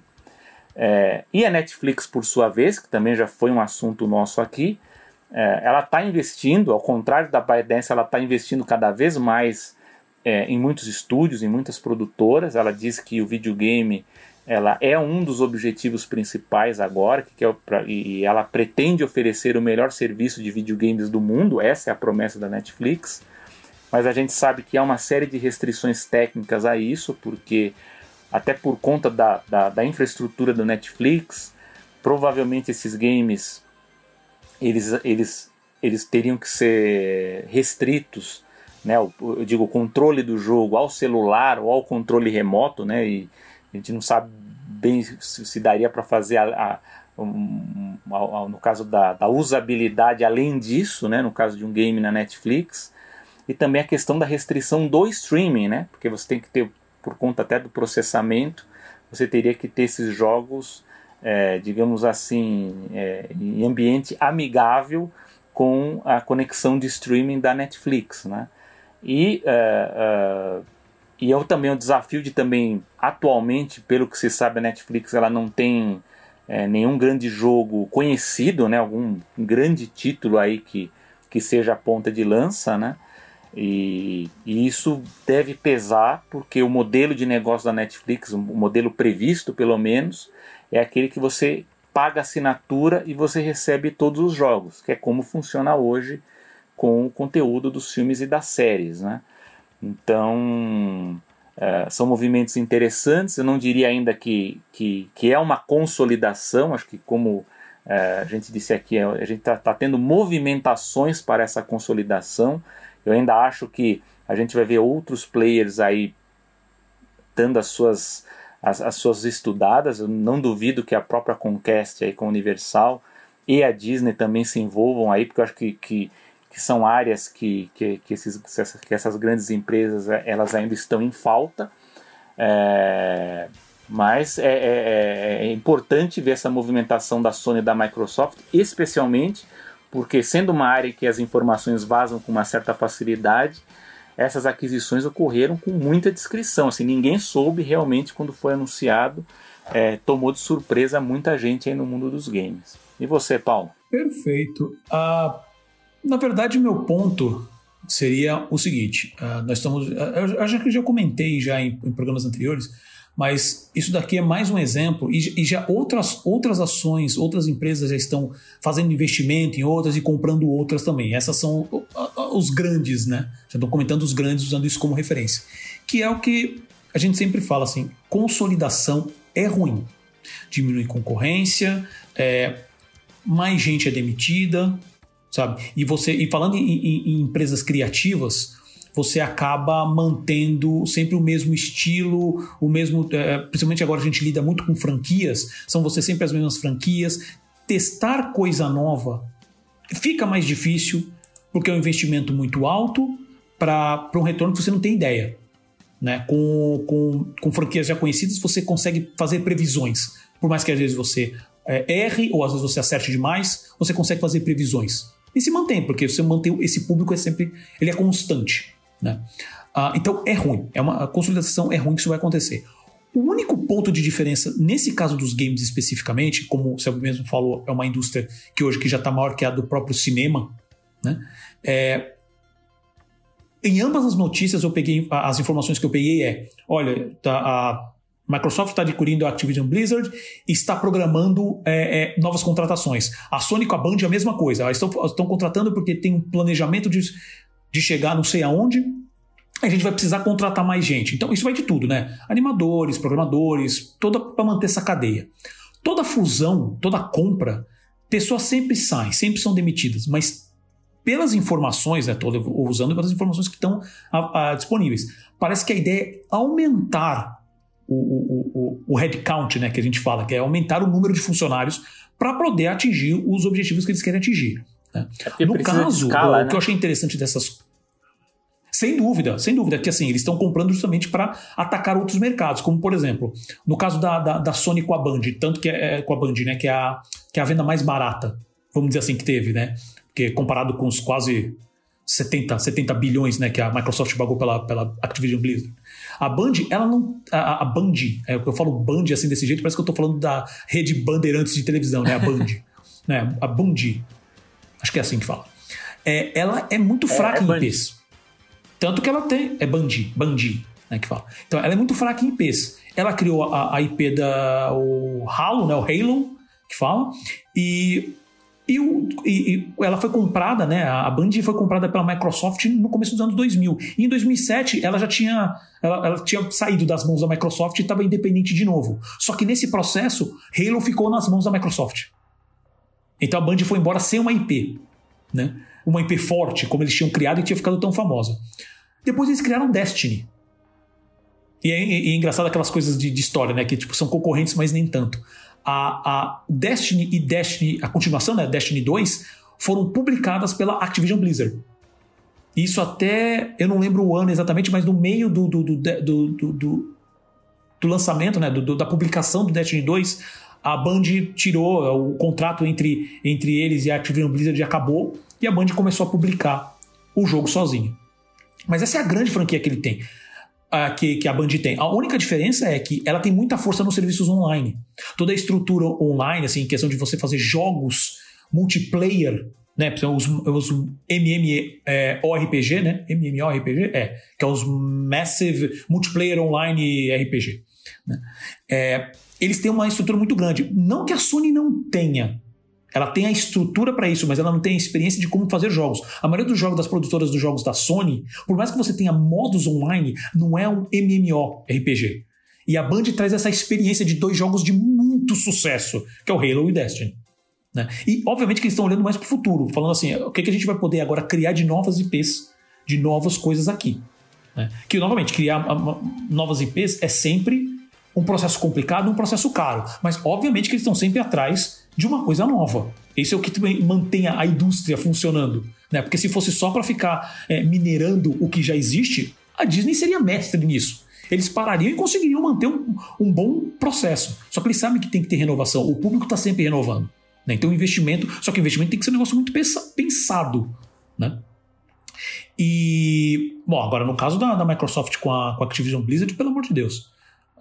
É, e a Netflix, por sua vez, que também já foi um assunto nosso aqui, é, ela está investindo, ao contrário da ByteDance, ela está investindo cada vez mais é, em muitos estúdios, em muitas produtoras. Ela diz que o videogame ela é um dos objetivos principais agora, que é pra, e ela pretende oferecer o melhor serviço de videogames do mundo, essa é a promessa da Netflix. Mas a gente sabe que há uma série de restrições técnicas a isso, porque até por conta da, da, da infraestrutura do Netflix, provavelmente esses games eles, eles, eles teriam que ser restritos, né? Eu digo, o controle do jogo ao celular ou ao controle remoto, né? E a gente não sabe bem se, se daria para fazer a, a, um, a, no caso da, da, usabilidade além disso, né? No caso de um game na Netflix e também a questão da restrição do streaming, né? Porque você tem que ter por conta até do processamento, você teria que ter esses jogos, é, digamos assim, é, em ambiente amigável com a conexão de streaming da Netflix, né? E, é, é e é também o desafio de também, atualmente, pelo que se sabe, a Netflix ela não tem é, nenhum grande jogo conhecido, né? Algum grande título aí que, que seja a ponta de lança, né? E, e, isso deve pesar porque o modelo de negócio da Netflix, o modelo previsto pelo menos, é aquele que você paga assinatura e você recebe todos os jogos, que é como funciona hoje com o conteúdo dos filmes e das séries. Né? Então, é, são movimentos interessantes. Eu não diria ainda que, que, que é uma consolidação, acho que, como é, a gente disse aqui, a gente está tá tendo movimentações para essa consolidação eu ainda acho que a gente vai ver outros players aí dando as suas, as, as suas estudadas. Eu não duvido que a própria Conquest aí com a Universal e a Disney também se envolvam aí, porque eu acho que, que, que são áreas que, que, que, esses, que essas grandes empresas elas ainda estão em falta. É, mas é, é, é, é, importante ver essa movimentação da Sony e da Microsoft, especialmente porque, sendo uma área que as informações vazam com uma certa facilidade, essas aquisições ocorreram com muita discrição. Assim, ninguém soube realmente quando foi anunciado, é, tomou de surpresa muita gente aí no mundo dos games. E você, Paulo? Perfeito. Uh, na verdade, meu ponto seria o seguinte: uh, nós estamos. Uh, eu acho que eu já comentei já em, em programas anteriores mas isso daqui é mais um exemplo, e, e, já outras, outras ações, outras empresas já estão fazendo investimento em outras e comprando outras também. Essas são os grandes, né? Já estou comentando os grandes usando isso como referência. Que é o que a gente sempre fala assim: consolidação é ruim. Diminui concorrência, é, mais gente é demitida, sabe? E você, e falando em, em, em empresas criativas, você acaba mantendo sempre o mesmo estilo, o mesmo. É, principalmente agora a gente lida muito com franquias, são você sempre as mesmas franquias. Testar coisa nova fica mais difícil, porque é um investimento muito alto para um retorno que você não tem ideia. Né? Com, com, com franquias já conhecidas, você consegue fazer previsões. Por mais que às vezes você é, erre ou às vezes você acerte demais, você consegue fazer previsões. E se mantém, porque você mantém esse público é sempre ele é constante. Né? Ah, então é ruim, é uma a consolidação é ruim que isso vai acontecer. O único ponto de diferença nesse caso dos games especificamente, como você mesmo falou, é uma indústria que hoje que já está maior que a do próprio cinema, né? É, em ambas as notícias eu peguei as informações que eu peguei é, olha, tá, a Microsoft está adquirindo a Activision Blizzard e está programando é, é, novas contratações. A Sony com a Band é a mesma coisa. Elas estão, estão contratando porque tem um planejamento de de chegar não sei aonde, a gente vai precisar contratar mais gente. Então isso vai de tudo, né? Animadores, programadores, toda para manter essa cadeia. Toda fusão, toda compra, pessoas sempre saem, sempre são demitidas, mas pelas informações, né, tô usando pelas informações que estão a, a, disponíveis, parece que a ideia é aumentar o, o, o, o headcount, né, que a gente fala, que é aumentar o número de funcionários para poder atingir os objetivos que eles querem atingir. Né? É no caso, escala, o, né? que eu achei interessante dessas. Sem dúvida, sem dúvida, que assim, eles estão comprando justamente para atacar outros mercados, como por exemplo, no caso da, da, da, Sony com a Band, tanto que é, é com a Band, né, que é a, que é a venda mais barata, vamos dizer assim, que teve, né? Porque comparado com os quase 70, 70 bilhões né, que a Microsoft pagou pela, pela Activision Blizzard. A Band, ela não. A, a Band, é, eu falo Band assim desse jeito, parece que eu estou falando da rede Bandeirantes de televisão, né? A Band. né? A Band. Acho que é assim que fala. É, ela é muito é, fraca é, em IPs. Tanto que ela tem. É Bandi, Bandi, né, que fala. Então ela é muito fraca em IPs. Ela criou a, a IP da o Halo, né, o Halo, que fala, e e, o, e, e, ela foi comprada, né? A Band foi comprada pela Microsoft no começo dos anos 2000. E em 2007 ela já tinha, ela, ela tinha saído das mãos da Microsoft e estava independente de novo. Só que nesse processo, Halo ficou nas mãos da Microsoft. Então a Band foi embora sem uma IP, né? Uma IP forte, como eles tinham criado e tinha ficado tão famosa. Depois eles criaram Destiny. E é, e é engraçado aquelas coisas de, de, história, né? Que tipo, são concorrentes, mas nem tanto. A, a Destiny e Destiny, a continuação, né? Destiny 2, foram publicadas pela Activision Blizzard. Isso até, eu não lembro o ano exatamente, mas no meio do, do, do, do, do, lançamento, né? Do, da publicação do Destiny 2, a Band tirou o contrato entre, entre eles e a Activision Blizzard acabou e a Band começou a publicar o jogo sozinho. Mas essa é a grande franquia que ele tem. Que, que, a Band tem. A única diferença é que ela tem muita força nos serviços online. Toda a estrutura online, assim, questão de você fazer jogos multiplayer, né? Os, os MMORPG, né? MMORPG, é, que é os Massive Multiplayer Online RPG. Né? É, eles têm uma estrutura muito grande. Não que a Sony não tenha. Ela tem a estrutura para isso, mas ela não tem a experiência de como fazer jogos. A maioria dos jogos das produtoras dos jogos da Sony, por mais que você tenha modos online, não é um MMO RPG. E a Band traz essa experiência de dois jogos de muito sucesso, que é o Halo e Destiny. Né? E obviamente que eles estão olhando mais para o futuro, falando assim, o que, que a gente vai poder agora criar de novas IPs, de novas coisas aqui. Né? Que novamente, criar novas IPs é sempre um processo complicado, um processo caro. Mas obviamente que eles estão sempre atrás de uma coisa nova. Esse é o que mantém a indústria funcionando. Né? Porque se fosse só para ficar é, minerando o que já existe, a Disney seria mestre nisso. Eles parariam e conseguiriam manter um, um bom processo. Só que eles sabem que tem que ter renovação. O público está sempre renovando. Né? Então, investimento. Só que investimento tem que ser um negócio muito pensado. Né? E. Bom, agora no caso da, da Microsoft com a, com a Activision Blizzard, pelo amor de Deus.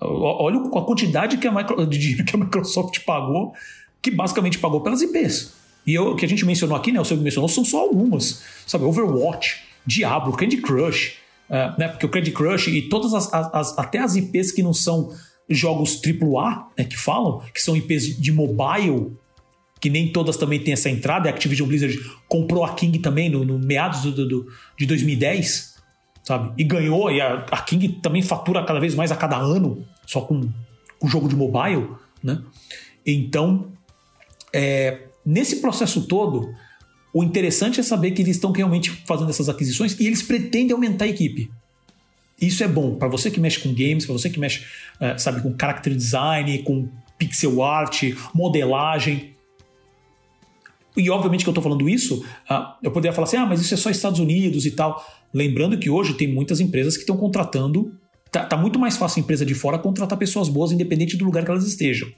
Olha a quantidade que a Micro, de dinheiro que a Microsoft pagou, que basicamente pagou pelas IPs. E o que a gente mencionou aqui, né? O senhor mencionou, são só algumas. Sabe, Overwatch, Diablo, Candy Crush, uh, né? Porque o Candy Crush e todas as, as, até as IPs que não são jogos AAA, né, que falam, que são IPs de mobile, que nem todas também têm essa entrada. A Activision Blizzard comprou a King também no, no meados do, do, de 2010, sabe? E ganhou, e a, a, King também fatura cada vez mais a cada ano, só com o jogo de mobile, né? Então, é, nesse processo todo, o interessante é saber que eles estão realmente fazendo essas aquisições e eles pretendem aumentar a equipe. Isso é bom para você que mexe com games, para você que mexe, é, sabe, com character design, com pixel art, modelagem. E obviamente que eu estou falando isso, uh, eu poderia falar assim, ah, mas isso é só Estados Unidos e tal. Lembrando que hoje tem muitas empresas que estão contratando. Tá, tá, muito mais fácil a empresa de fora contratar pessoas boas, independente do lugar que elas estejam.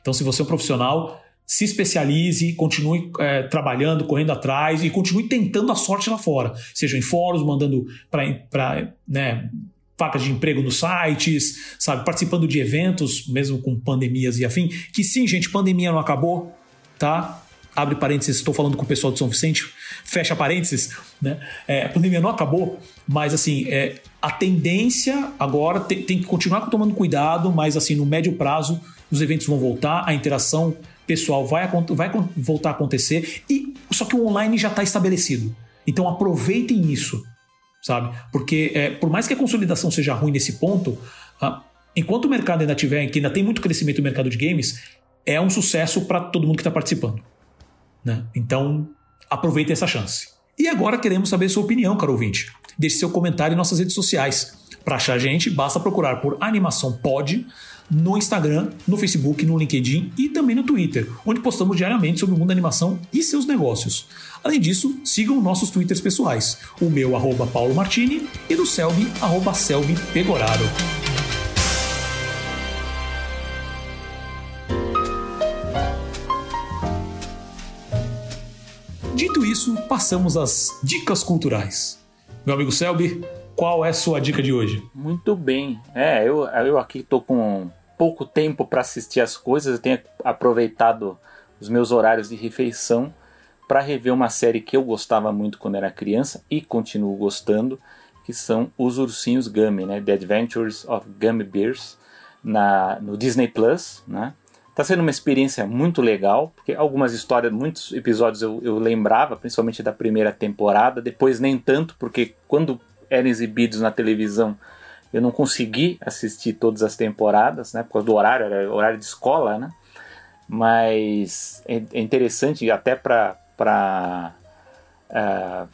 Então, se você é um profissional, se especialize, continue é, trabalhando, correndo atrás e continue tentando a sorte lá fora. Seja em fóruns, mandando para né, vacas de emprego nos sites, sabe, participando de eventos, mesmo com pandemias e afim. Que sim, gente, pandemia não acabou, tá? abre parênteses, estou falando com o pessoal de São Vicente, fecha parênteses, né? É, a pandemia não acabou, mas assim, é, a tendência agora tem, tem, que continuar tomando cuidado, mas assim, no médio prazo, os eventos vão voltar, a interação pessoal vai, vai voltar a acontecer, e só que o online já está estabelecido. Então aproveitem isso, sabe? Porque é, por mais que a consolidação seja ruim nesse ponto, ah, enquanto o mercado ainda tiver, que ainda tem muito crescimento no mercado de games, é um sucesso para todo mundo que está participando. Né? Então, aproveitem essa chance. E agora queremos saber sua opinião, caro ouvinte. Deixe seu comentário em nossas redes sociais. Para achar a gente, basta procurar por Animação Pod no Instagram, no Facebook, no LinkedIn e também no Twitter, onde postamos diariamente sobre o mundo da animação e seus negócios. Além disso, sigam nossos twitters pessoais, o meu arroba Paulo Martini e do Selby, arroba Selby Pegoraro. Dito isso, passamos às dicas culturais. Meu amigo Selby, qual é a sua dica de hoje? Muito bem. É, eu, eu aqui estou com pouco tempo para assistir as coisas, eu tenho aproveitado os meus horários de refeição para rever uma série que eu gostava muito quando era criança e continuo gostando, que são Os Ursinhos Gummy, né? The Adventures of Gummy Bears, na, no Disney Plus, né? Tá sendo uma experiência muito legal, porque algumas histórias, muitos episódios eu, eu lembrava, principalmente da primeira temporada, depois nem tanto, porque quando eram exibidos na televisão eu não consegui assistir todas as temporadas, né, por causa do horário, era horário de escola, né, mas é, é interessante até para uh, é,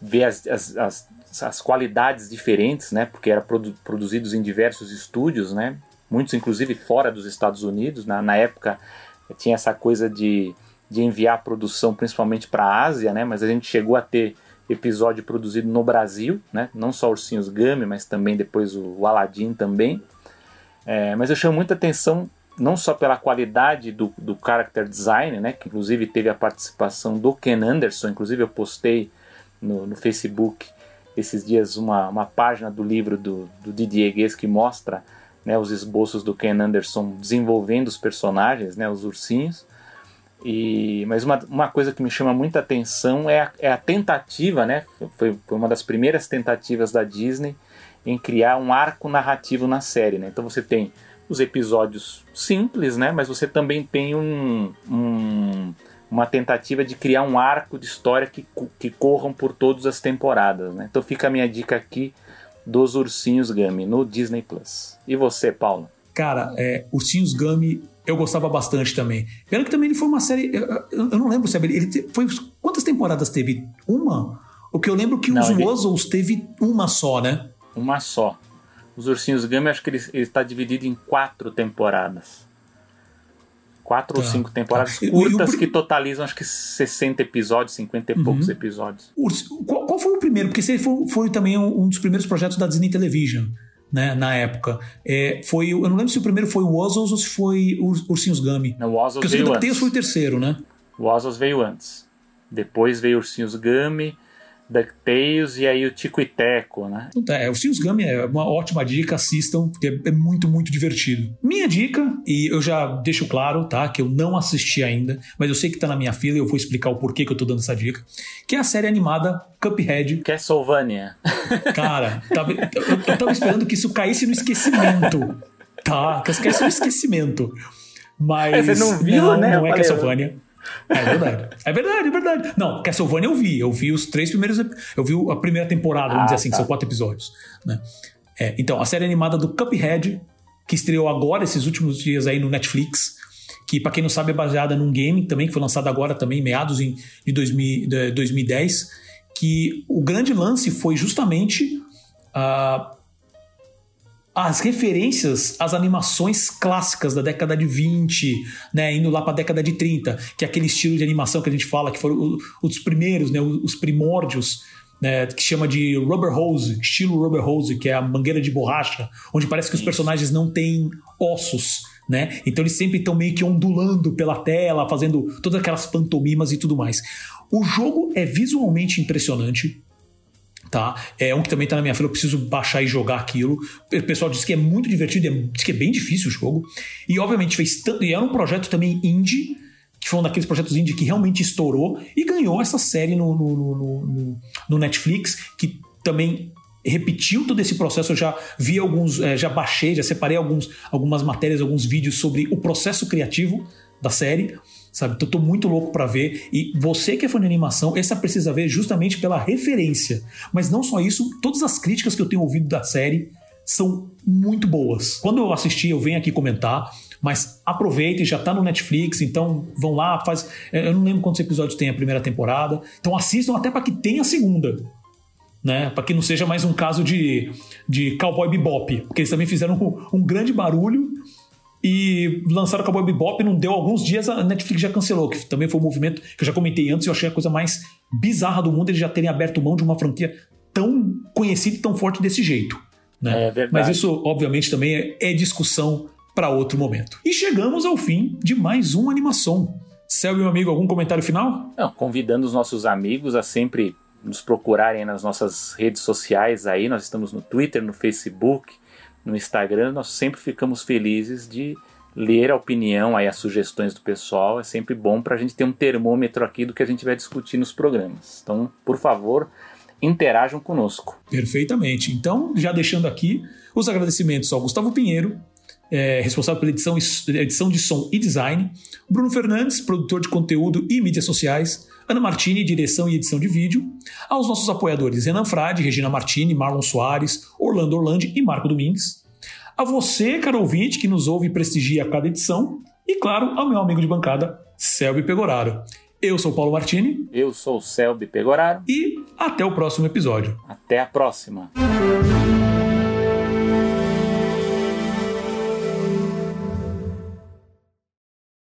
ver as, as, as, as, qualidades diferentes, né, porque eram produ produzidos em diversos estúdios, né, muitos inclusive fora dos Estados Unidos. Na, na época tinha essa coisa de, de enviar a produção principalmente para a Ásia, né? mas a gente chegou a ter episódio produzido no Brasil, né? não só Ursinhos Gummy, mas também depois o, Aladdin também. É, mas eu chamo muita atenção não só pela qualidade do, do character design, né? que inclusive teve a participação do Ken Anderson, inclusive eu postei no, no Facebook esses dias uma, uma página do livro do, do Didier Gues que mostra né, os esboços do Ken Anderson desenvolvendo os personagens, né, os ursinhos. E, mas uma, uma coisa que me chama muita atenção é a, é a tentativa, né, foi, foi, uma das primeiras tentativas da Disney em criar um arco narrativo na série. Né? Então você tem os episódios simples, né, mas você também tem um, um, uma tentativa de criar um arco de história que, que corram por todas as temporadas. Né? Então fica a minha dica aqui dos Ursinhos Gummy no Disney Plus. E você, Paulo? Cara, é, Ursinhos Gummy eu gostava bastante também. Pena que também ele foi uma série. Eu, eu não lembro se ele, ele foi. Quantas temporadas teve? Uma? O que eu lembro que não, os ele... Wuzzles teve uma só, né? Uma só. Os Ursinhos Gummy, acho que ele está dividido em quatro temporadas. quatro tá, ou cinco temporadas tá. curtas que totalizam acho que 60 episódios, 50 e uhum. poucos episódios. Qual, qual, foi o primeiro? Porque esse foi, foi também um, um dos primeiros projetos da Disney Television. Né, na época. É, foi, eu não lembro se o primeiro foi o Wuzzles ou se foi o Ursinhos Gummy. Não, o Wuzzles veio antes. foi o terceiro, né? O Wuzzles veio antes. Depois veio Ursinhos Gummy, DuckTales e aí o Tico e Teco, né? É, o Sims Gummy é uma ótima dica, assistam, porque é muito, muito divertido. Minha dica, e eu já deixo claro, tá, que eu não assisti ainda, mas eu sei que tá na minha fila e eu vou explicar o porquê que eu tô dando essa dica, que é a série animada Cuphead. Castlevania. Cara, tava, eu, eu tava esperando que isso caísse no esquecimento, tá? Que caísse no esquecimento. Mas. Você não viu, não, né? Não é Castlevania. É verdade. É verdade, é verdade. Não, Castlevania eu vi. Eu vi os três primeiros. Eu vi a primeira temporada, vamos ah, dizer assim, tá. que são quatro episódios. Né? É, então, a série animada do Cuphead, que estreou agora, esses últimos dias aí no Netflix, que para quem não sabe é baseada num game também, que foi lançado agora também, meados em, de, 2000, de 2010, que o grande lance foi justamente. Uh, as referências às animações clássicas da década de 20, né, indo lá para a década de 30, que é aquele estilo de animação que a gente fala que foram os primeiros, né, os primórdios, né, que chama de rubber hose, estilo rubber hose, que é a mangueira de borracha, onde parece que os personagens não têm ossos, né? Então eles sempre estão meio que ondulando pela tela, fazendo todas aquelas pantomimas e tudo mais. O jogo é visualmente impressionante, tá? É um que também tá na minha fila, eu preciso baixar e jogar aquilo. O pessoal disse que é muito divertido, é, diz que é bem difícil o jogo. E obviamente fez tanto. E era um projeto também indie, que foi um daqueles projetos indie que realmente estourou e ganhou essa série no, no, no, no, no Netflix, que também repetiu todo esse processo. Eu já vi alguns, é, já baixei, já separei alguns, algumas matérias, alguns vídeos sobre o processo criativo da série sabe? Então, tô muito louco para ver. E você que é fã de animação, essa precisa ver justamente pela referência. Mas não só isso, todas as críticas que eu tenho ouvido da série são muito boas. Quando eu assisti, eu venho aqui comentar. Mas aproveitem, já tá no Netflix, então vão lá, faz. Eu não lembro quantos episódios tem a primeira temporada. Então assistam até para que tenha a segunda. Né? Para que não seja mais um caso de, de Cowboy Bebop, porque eles também fizeram um, um grande barulho e lançaram Cowboy Bebop, não deu alguns dias, a Netflix já cancelou, que também foi um movimento que eu já comentei antes, eu achei a coisa mais bizarra do mundo eles já terem aberto mão de uma franquia tão conhecida e tão forte desse jeito. Né? É verdade. Mas isso, obviamente, também é, discussão para outro momento. E chegamos ao fim de mais um animação. Céu, meu amigo, algum comentário final? Não, convidando os nossos amigos a sempre nos procurarem nas nossas redes sociais aí. Nós estamos no Twitter, no Facebook, no Instagram, nós sempre ficamos felizes de ler a opinião, aí as sugestões do pessoal. É sempre bom para a gente ter um termômetro aqui do que a gente vai discutir nos programas. Então, por favor, interajam conosco. Perfeitamente. Então, já deixando aqui os agradecimentos ao Gustavo Pinheiro, é, responsável pela edição, edição de som e design, Bruno Fernandes, produtor de conteúdo e mídias sociais, Ana Martini, direção e edição de vídeo, aos nossos apoiadores Renan Frade, Regina Martini, Marlon Soares, Orlando Orlandi e Marco Domingues, a você, caro ouvinte, que nos ouve e prestigia cada edição, e claro, ao meu amigo de bancada, Selby Pegoraro. Eu sou Paulo Martini. Eu sou Selby Pegoraro. E até o próximo episódio. Até a próxima.